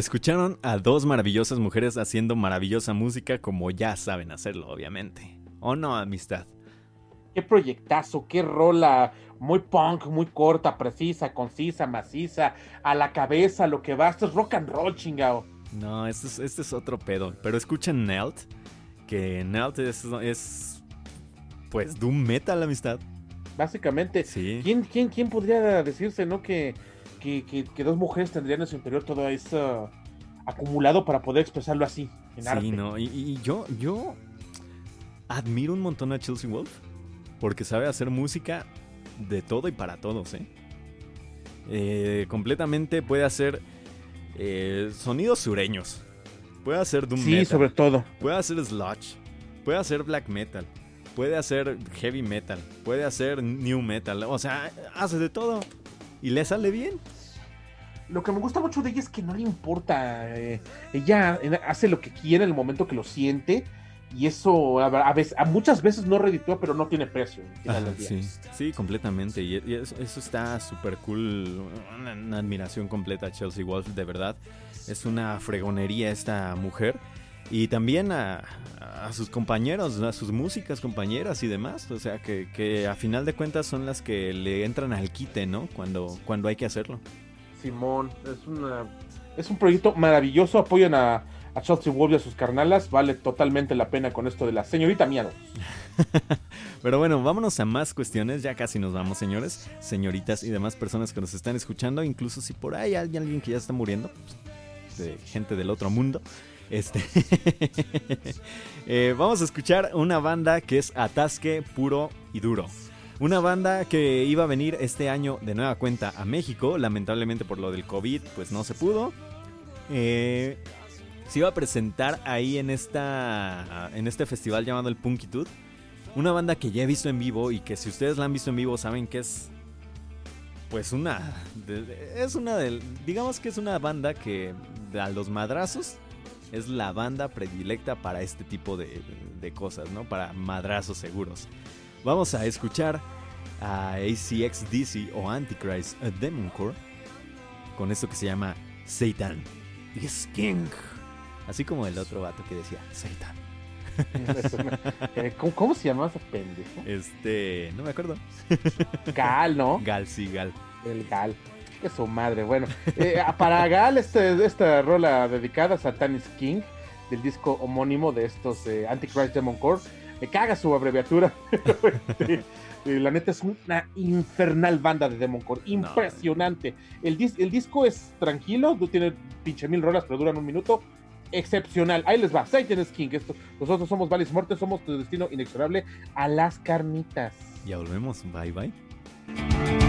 Escucharon a dos maravillosas mujeres haciendo maravillosa música como ya saben hacerlo, obviamente. ¿O no, amistad? Qué proyectazo, qué rola. Muy punk, muy corta, precisa, concisa, maciza. A la cabeza, lo que va. Esto es rock and roll, chingao. No, este es, este es otro pedo. Pero escuchen Nelt, que Nelt es, es pues doom metal, amistad. Básicamente. Sí. ¿Quién, quién, quién podría decirse, no? Que, que, que- que dos mujeres tendrían en su interior todo eso acumulado para poder expresarlo así, en arte. Sí, no, y, y yo, yo admiro un montón a Chelsea Wolf porque sabe hacer música de todo y para todos, ¿eh? Eh, completamente puede hacer eh, sonidos sureños, puede hacer doom Sí, metal, sobre todo. puede hacer sludge, puede hacer black metal, puede hacer heavy metal, puede hacer new metal, o sea, hace de todo y le sale bien. Lo que me gusta mucho de ella es que no le importa. eh, ella eh, hace lo que quiere en el momento que lo siente. Y eso a, a veces, a muchas veces no reditúa, pero no tiene precio. sí, sí, completamente. Y, y eso, eso está súper cool. Una, una admiración completa a Chelsea Wolf, de verdad. Es una fregonería esta mujer. Y también a, a sus compañeros, a sus músicas compañeras y demás. O sea, que, que a final de cuentas son las que le entran al quite, ¿no? Cuando, cuando hay que hacerlo. Simón, es una es un proyecto maravilloso. Apoyan a, a Chelsea Wolf y a sus carnalas. Vale totalmente la pena con esto de la señorita Miedo. Pero bueno, vámonos a más cuestiones. Ya casi nos vamos, señores, señoritas y demás personas que nos están escuchando. Incluso si por ahí hay alguien que ya está muriendo, pues, de gente del otro mundo. Este. Eh, vamos a escuchar una banda que es Atasque Puro y Duro. Una banda que iba a venir este año de nueva cuenta a México. Lamentablemente por lo del COVID, pues no se pudo. Eh, se iba a presentar ahí en, esta, en este festival llamado el Punkitud. Una banda que ya he visto en vivo y que si ustedes la han visto en vivo saben que es pues una es una del digamos que es una banda que a los madrazos es la banda predilecta para este tipo de, de cosas, ¿no? Para madrazos seguros. Vamos a escuchar a ACXDC o Antichrist a Demon Core con esto que se llama Satan is King. Así como el otro vato que decía, Satan. Eh, ¿Cómo, cómo se llamaba ese pendejo? Este, no me acuerdo. Gal, ¿no? Gal, sí, Gal. El Gal. Que su madre. Bueno, eh, para Gal, este, esta rola dedicada a Satanis King, del disco homónimo de estos eh, Antichrist Demon Core. Me caga su abreviatura. Este, la neta es una infernal banda de Demon Core. Impresionante. El, dis- el disco es tranquilo, no tiene pinche mil rolas, pero duran un minuto. Excepcional. Ahí les va. Satan King. Esto, nosotros somos Valis Mortes, somos tu destino inexorable a las carnitas. Ya volvemos. Bye, bye.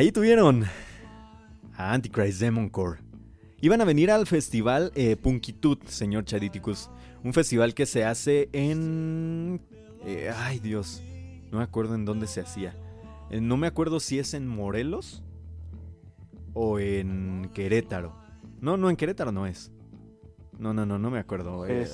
Ahí tuvieron a Antichrist Demon Core. Iban a venir al festival eh, Punkitud, señor Chariticus. Un festival que se hace en... eh, ay Dios, no me acuerdo en dónde se hacía. Eh, no me acuerdo si es en Morelos o en Querétaro. No, no, en Querétaro no es. No, no, no, no me acuerdo. eh,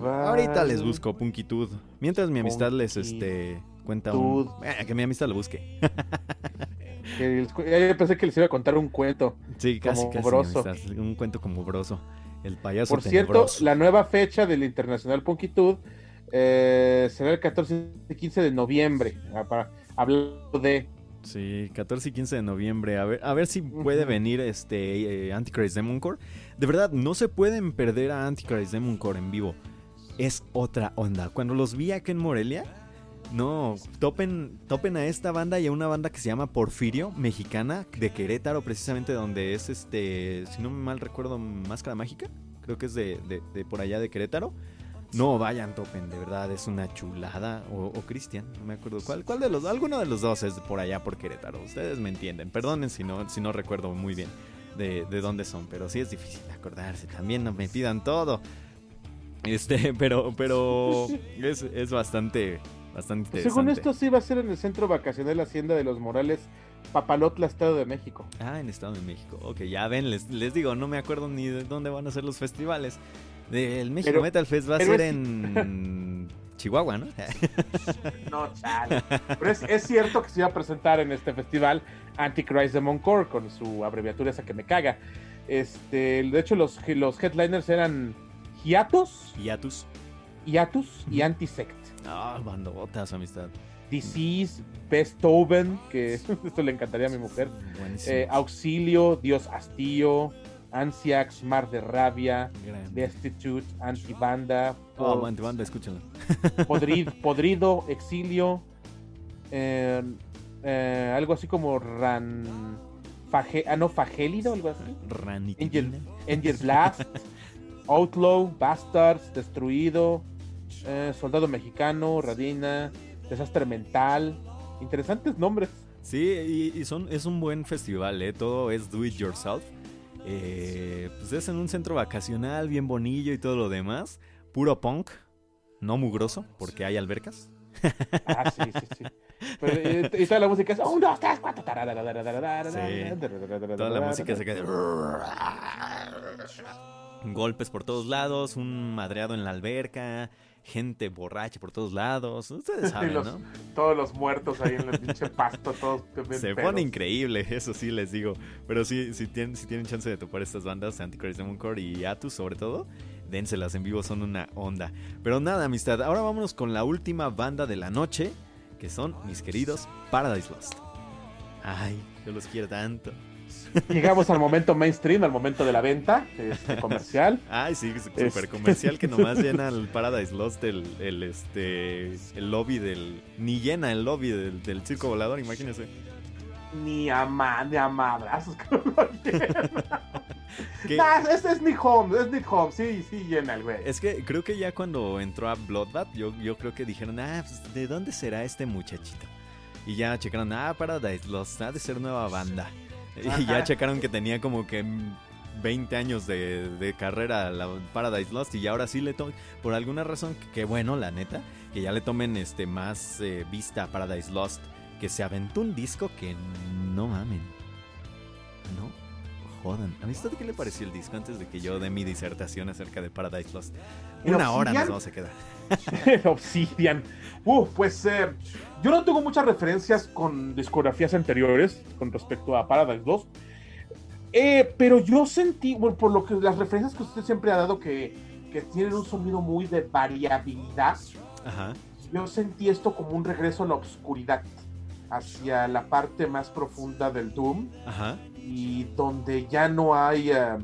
ahorita les busco Punkitud. Mientras mi amistad les este, cuenta un... Que mi amistad lo busque. Yo pensé que les iba a contar un cuento. Sí, casi, Como casi. broso. Un cuento como broso. El payaso Por cierto, la nueva fecha del Internacional Punkitud eh, será el 14 y 15 de noviembre. ah, Para hablar de. Sí, 14 y 15 de noviembre. A ver, a ver si puede venir este eh, Antichrist Demon Core. De verdad, no se pueden perder a Antichrist Demon Core en vivo. Es otra onda. Cuando los vi acá en Morelia, no, topen, topen a esta banda y a una banda que se llama Porfirio, mexicana, de Querétaro, precisamente donde es este, si no me mal recuerdo, Máscara Mágica. Creo que es de, de- de por allá de Querétaro. No vayan, topen, de verdad, es una chulada. O, o Cristian, no me acuerdo cuál. ¿Cuál de los? Alguno de los dos es por allá por Querétaro. Ustedes me entienden. Perdonen si no, si no recuerdo muy bien de, de dónde son, pero sí es difícil acordarse. También no me pidan todo. Este, pero, pero es, es bastante, bastante interesante. Según esto, sí va a ser en el centro vacacional Hacienda de los Morales, Papalotla, Estado de México. Ah, en Estado de México. Ok, ya ven, les, les digo, no me acuerdo ni de dónde van a ser los festivales. El México Pero- Metal Fest va a ser es- en Chihuahua, ¿no? No, chale. Pero es, es cierto que se iba a presentar en este festival Antichrist Demon Core con su abreviatura esa que me caga. Este, de hecho, los, los headliners eran Hiatus, Hiatus. Hiatus y. Antisect. Ah, bandotas, amistad. Disease, Beethoven, que esto le encantaría a mi mujer. Eh, Auxilio, Dios Hastío, Ansiax, Mar de Rabia. Destitute, Antibanda, Oh, Pod- aguante, banda, escúchenlo. Podrid- Podrido, Exilio, eh, eh, algo así como Ran. Fage, ah, no, Fagélido, algo así. Ranitina. Angel Blast, Outlaw, Bastards, Destruido, eh, Soldado Mexicano, Radina, Desastre Mental. Interesantes nombres. Sí, y, y son, es un buen festival, ¿eh? Todo es do it yourself. Eh, pues es en un centro vacacional, bien bonillo y todo lo demás. Puro punk, no mugroso, porque hay albercas. Ah, sí, sí, sí. Pero, eh, y toda la música es un, dos, tres, cuatro. Toda la música se queda. Golpes por todos lados, un madreado en la alberca, gente borracha por todos lados. Ustedes saben, los- ¿no? Todos los muertos ahí en el pinche pasto, todos Se pedos. pone increíble, eso sí les digo. Pero sí, si tienen, si tienen chance de topar estas bandas, Antichrist Demon Core y Atus sobre todo, dénselas en vivo, son una onda. Pero nada, amistad, ahora vámonos con la última banda de la noche, que son mis queridos Paradise Lost. Ay, yo los quiero tanto. Llegamos al momento mainstream, al momento de la venta este, comercial. Ay, sí, Es- súper comercial que nomás llena el Paradise Lost el, el, este, el lobby del... Ni llena el lobby del, del circo volador, imagínense. Ni a, ma- ni a madrazos que no lo llena. Que- Nah, es, es Nick Holmes, es Nick Holmes, sí, sí llena el güey. Es que creo que ya cuando entró a Bloodbath, yo, yo creo que dijeron, ah, pues, ¿de dónde será este muchachito? Y ya checaron, ah, Paradise Lost, ha de ser nueva banda. Y ya checaron que tenía como que mm, 20 años de, de carrera la Paradise Lost y ahora sí le tomen, por alguna razón, que, bueno, la neta, que ya le tomen este más eh, vista a Paradise Lost, que se aventó un disco que no mamen. No jodan. ¿Amistad qué le pareció el disco antes de que yo dé mi disertación acerca de Paradise Lost? ¿El Una hora nos vamos a quedar. Obsidian. Uf, pues eh, yo no tengo muchas referencias con discografías anteriores con respecto a Paradise 2. Eh, pero yo sentí, bueno, por lo que las referencias que usted siempre ha dado, que, que tienen un sonido muy de variabilidad, Ajá. yo sentí esto como un regreso a la oscuridad, hacia la parte más profunda del Doom, Ajá. y donde ya no hay... eh,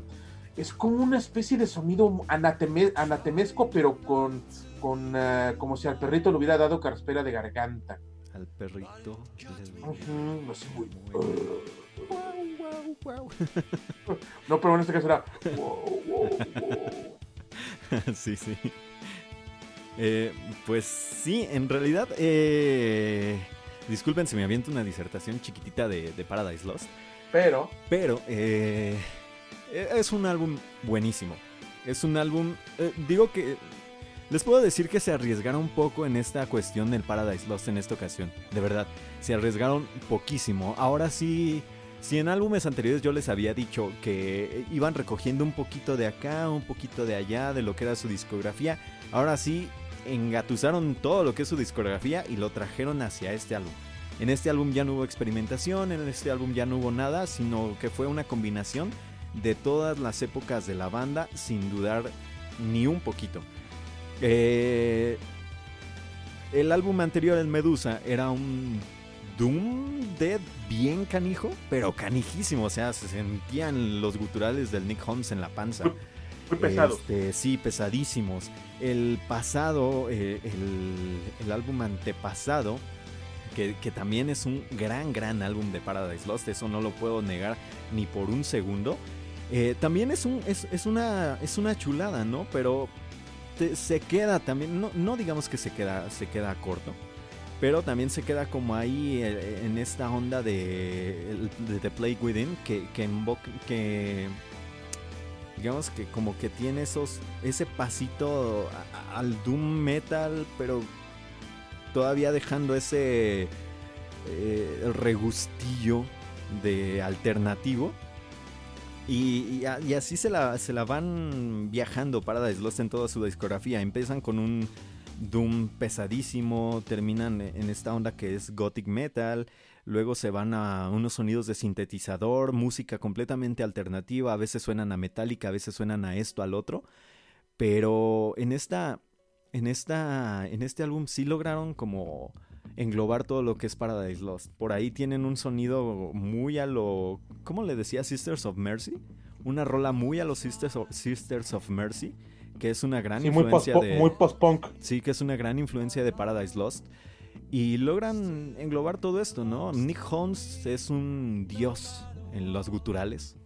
es como una especie de sonido anateme- anatemesco, pero con, con eh, como si al perrito le hubiera dado carraspera de garganta. Al perrito. le- Ujú, así, güey. No, pero en este caso era... wow, wow, wow. sí, sí. Eh, pues sí, en realidad, eh, disculpen si me aviento una disertación chiquitita de, de Paradise Lost, Pero, pero eh, es un álbum buenísimo. Es un álbum, digo que les puedo decir que se arriesgaron un poco en esta cuestión del Paradise Lost en esta ocasión. De verdad, se arriesgaron poquísimo. Ahora sí, si en álbumes anteriores yo les había dicho que iban recogiendo un poquito de acá, un poquito de allá, de lo que era su discografía, ahora sí engatusaron todo lo que es su discografía y lo trajeron hacia este álbum. En este álbum ya no hubo experimentación, en este álbum ya no hubo nada, sino que fue una combinación de todas las épocas de la banda sin dudar ni un poquito. Eh, el álbum anterior, el Medusa, era un Doom Dead bien canijo, pero canijísimo. O sea, se sentían los guturales del Nick Holmes en la panza. muy pesado. Este, sí, pesadísimos. El pasado, eh, el, el álbum antepasado, que, que también es un gran, gran álbum de Paradise Lost, eso no lo puedo negar ni por un segundo. Eh, también es, un, es, es una, es una chulada, ¿no? Pero te- se queda también, no, no digamos que se queda, se queda corto, pero también se queda como ahí eh, en esta onda de, de Play Within, que, que, digamos que como que tiene esos ese pasito al doom metal pero todavía dejando ese eh, regustillo de alternativo y, así se la, se la van viajando Paradise Lost en toda su discografía empiezan con un doom pesadísimo terminan en esta onda que es gothic metal Luego se van a unos sonidos de sintetizador, música completamente alternativa, a veces suenan a metálica, a veces suenan a esto, al otro. Pero en esta. En esta. En este álbum sí lograron como englobar todo lo que es Paradise Lost. Por ahí tienen un sonido muy a lo. ¿Cómo le decía? Sisters of Mercy. Una rola muy a los Sisters of, Sisters of Mercy. Que es una gran Sí, muy influencia post- de. muy post-punk. Sí, que es una gran influencia de Paradise Lost. Y logran englobar todo esto, ¿no? Nick Holmes es un dios en los guturales.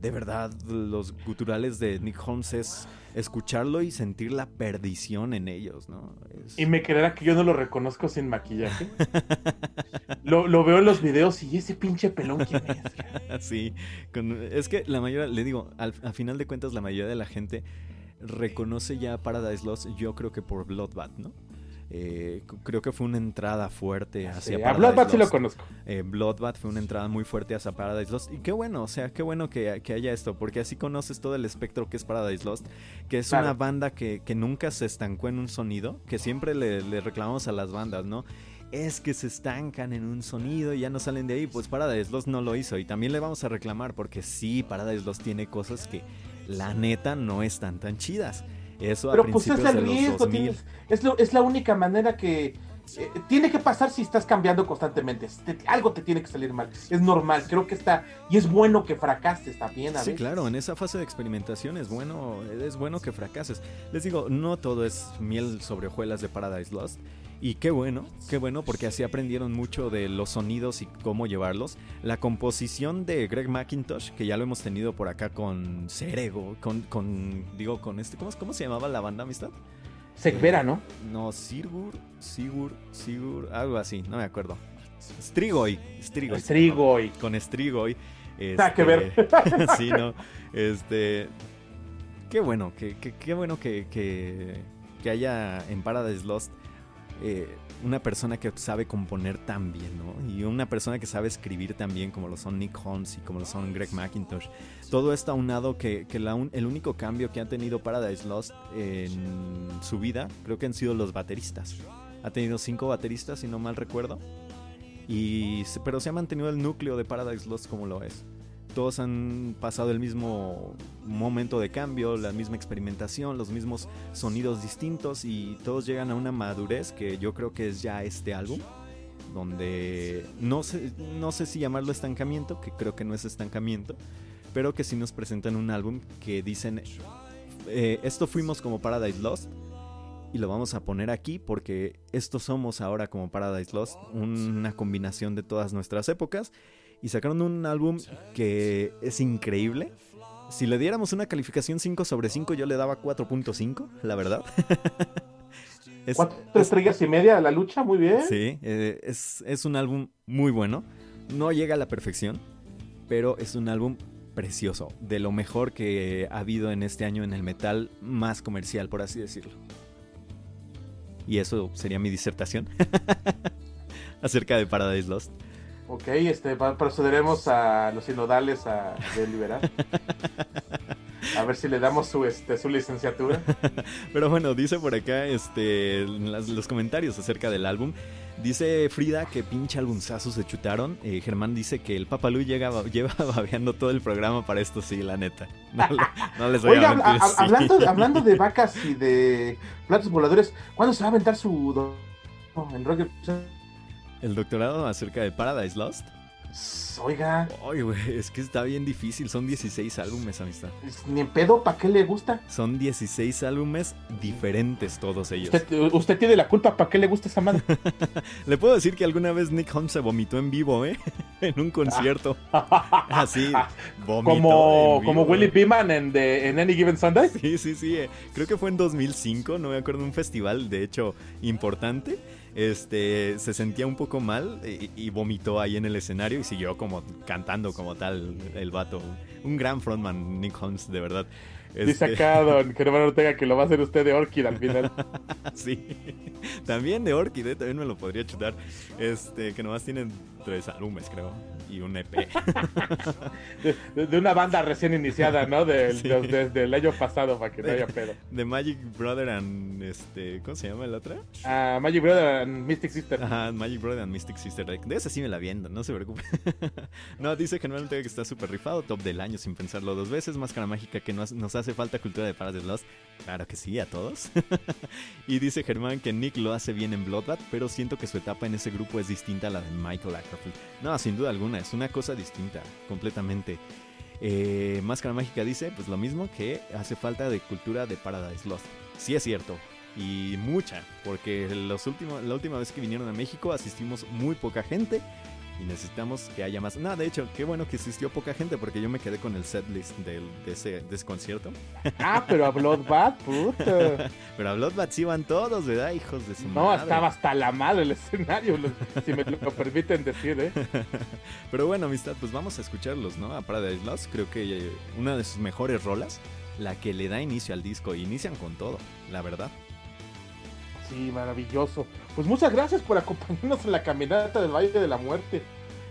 De verdad, los guturales de Nick Holmes es escucharlo y sentir la perdición en ellos, ¿no? Es- Y me creerá que yo no lo reconozco sin maquillaje. lo, lo veo en los videos y ese pinche pelón, ¿quién es? sí, con- es que la mayoría, le digo, al, final de cuentas la mayoría de la gente reconoce ya Paradise Lost, yo creo que por Bloodbath, ¿no? Eh, creo que fue una entrada fuerte hacia Sí, a Paradise Bloodbath sí lo Lost. conozco. Eh, Bloodbath fue una entrada muy fuerte hacia Paradise Lost. Y qué bueno, o sea, qué bueno que, que haya esto, porque así conoces todo el espectro que es Paradise Lost, que es Claro. una banda que, que nunca se estancó en un sonido, que siempre le, le reclamamos a las bandas, ¿no? Es que se estancan en un sonido y ya no salen de ahí. Pues Paradise Lost no lo hizo. Y también le vamos a reclamar, porque sí, Paradise Lost tiene cosas que la neta no están tan chidas. Eso Pero a pues es el riesgo, 2000. tienes- es, lo- es la única manera que eh, tiene que pasar si estás cambiando constantemente. Te- algo te tiene que salir mal. Es normal, creo que está. Y es bueno que fracases también a Sí, veces. claro, en esa fase de experimentación es bueno, es bueno que fracases. Les digo, no todo es miel sobre hojuelas de Paradise Lost. Y qué bueno, qué bueno, porque así aprendieron mucho de los sonidos y cómo llevarlos. La composición de Greg McIntosh, que ya lo hemos tenido por acá con Cerego, con, con digo, con este, ¿cómo, cómo se llamaba la banda, amistad? Segvera, ¿no? No, Sigur, Sigur, Sigur, algo así, no me acuerdo. Strigoi, Strigoi. Strigoi. Con Strigoi. Nada que ver. este, sí, no. Este. Qué bueno, que, que- qué bueno que, que, que haya en Paradise Lost eh, una persona que sabe componer tan bien, ¿no? Y una persona que sabe escribir tan bien como lo son Nick Holmes y como lo son Greg McIntosh. Todo esto aunado que, que el único cambio que ha tenido Paradise Lost en su vida creo que han sido los bateristas. Ha tenido cinco bateristas, si no mal recuerdo. Y, pero se ha mantenido el núcleo de Paradise Lost como lo es. Todos han pasado el mismo momento de cambio, la misma experimentación, los mismos sonidos distintos y todos llegan a una madurez que yo creo que es ya este álbum, donde no sé, no sé si llamarlo estancamiento, que creo que no es estancamiento, pero que sí nos presentan un álbum que dicen, eh, esto fuimos como Paradise Lost, y lo vamos a poner aquí porque estos somos ahora como Paradise Lost, una combinación de todas nuestras épocas. Y sacaron un álbum que es increíble. Si le diéramos una calificación 5 sobre 5, yo le daba 4.5, la verdad. Es- Cuatro es- estrellas y media a la lucha, muy bien. Sí, eh, es, es un álbum muy bueno. No llega a la perfección, pero es un álbum precioso. De lo mejor que ha habido en este año en el metal más comercial, por así decirlo. Y eso sería mi disertación acerca de Paradise Lost. Ok, este, procederemos a los sinodales a deliberar. A ver si le damos su, este, su licenciatura. Pero bueno, dice por acá este, en las- los comentarios acerca del álbum. Dice Frida que pinche albumzazo se chutaron. Eh, Germán dice que el Papalú llega, lleva babeando todo el programa para esto, sí, la neta. No, le- no les voy Oiga, a mentir. a- sí. hablando, de, hablando de vacas y de platos voladores, ¿cuándo se va a aventar su... do- el rock? El doctorado acerca de Paradise Lost. Oiga, Ay, güey, es que está bien difícil. Son 16 álbumes, amistad. ni en pedo, ¿para qué le gusta? Son 16 álbumes diferentes todos ellos. Usted, usted tiene la culpa, ¿para qué le gusta esa madre? Le puedo decir que alguna vez Nick Holmes se vomitó en vivo, ¿eh? en un concierto. Así, vomitó como, en vivo. como Willy Beeman en, de, en Any Given Sunday. Sí, sí, sí. eh, Creo que fue en 2005, no me acuerdo, un festival, de hecho, importante. Este, se sentía un poco mal y, y vomitó ahí en el escenario y siguió como cantando como tal el vato. Un gran frontman, Nick Holmes, de verdad. Dice Este, acá Don Germán Ortega que lo va a hacer usted de Orchid al final. sí. También de Orchid, eh, también me lo podría chutar. Este, que nomás tienen tres álbumes, creo. Y un EP. De, de- de una banda recién iniciada, ¿no? Del, Sí. de- desde el año pasado, para que no haya pedo. The Magic Brother and este. ¿Cómo se llama el otra? Ah, Magic Brother and Mystic Sister. Ajá, Magic Brother and Mystic Sister. De esa sí me la viendo, no se preocupe. no, dice generalmente que está súper rifado, top del año sin pensarlo dos veces. Máscara mágica que nos, nos hace falta cultura de Paradise Lost. Claro que sí, a todos. y dice Germán que Nick lo hace bien en Bloodbath, pero siento que su etapa en ese grupo es distinta a la de Michael No, sin duda alguna, es una cosa distinta, completamente. Eh, Máscara Mágica dice, pues lo mismo que hace falta de cultura de Paradise Lost. Sí es cierto, y mucha, porque los últimos, la última vez que vinieron a México asistimos muy poca gente y necesitamos que haya más. No, de hecho, qué bueno que asistió poca gente porque yo me quedé con el setlist del, de, ese, de ese concierto. Ah, pero a Bloodbath, puta. Pero a Bloodbath sí van todos, ¿verdad? Hijos de su No, madre. estaba hasta la madre el escenario, si me lo permiten decir, ¿eh? Pero bueno, amistad, pues vamos a escucharlos, ¿no? A Paradise Lost, creo que eh, una de sus mejores rolas, la que le da inicio al disco, inician con todo, la verdad. Sí, maravilloso. Pues muchas gracias por acompañarnos en la caminata del Valle de la Muerte.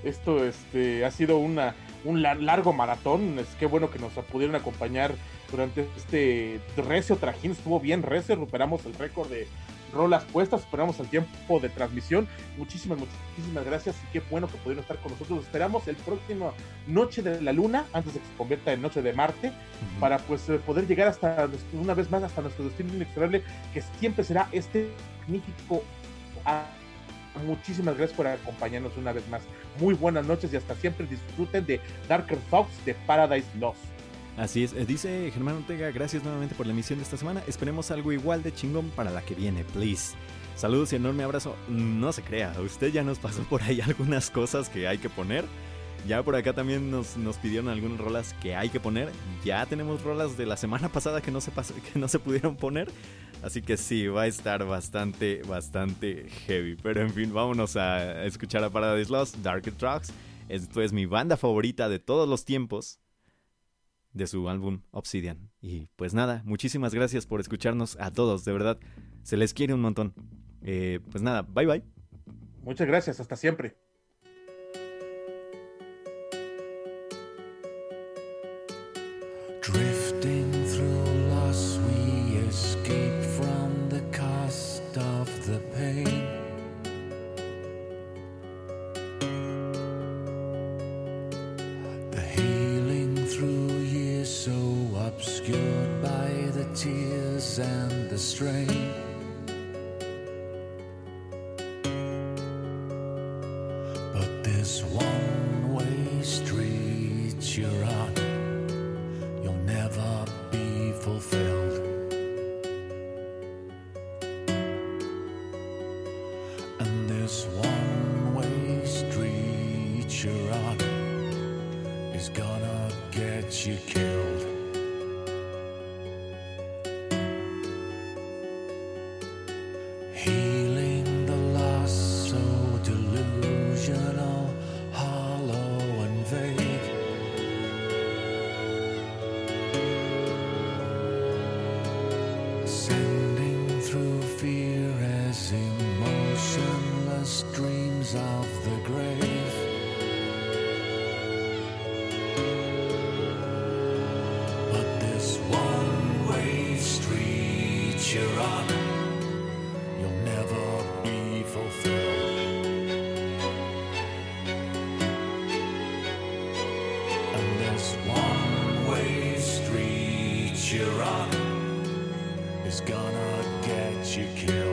Esto este, ha sido una, un lar- largo maratón. Es que bueno que nos pudieron acompañar durante este recio trajín. Estuvo bien recio. Recuperamos el récord de rolas puestas. Superamos el tiempo de transmisión. Muchísimas, muchísimas gracias. Y qué bueno que pudieron estar con nosotros. Los Esperamos el próximo Noche de la Luna, antes de que se convierta en Noche de Marte para pues eh, poder llegar hasta una vez más hasta nuestro destino inexorable que siempre será este magnífico muchísimas gracias por acompañarnos una vez más muy buenas noches y hasta siempre disfruten de Darker Thoughts de Paradise Lost Así es, eh, dice Germán Ortega, gracias nuevamente por la emisión de esta semana. Esperemos algo igual de chingón para la que viene, please. Saludos y enorme abrazo. No se crea, usted ya nos pasó por ahí algunas cosas que hay que poner. Ya por acá también nos, nos pidieron algunas rolas que hay que poner. Ya tenemos rolas de la semana pasada que no se, que no se pudieron poner. Así que sí, va a estar bastante, bastante heavy. Pero en fin, vámonos a escuchar a Paradise Lost, Darker Trucks. Esto es mi banda favorita de todos los tiempos de su álbum Obsidian. Y pues nada, muchísimas gracias por escucharnos a todos, de verdad, se les quiere un montón. Eh, pues nada, bye bye. muchas gracias hasta siempre gonna get you killed.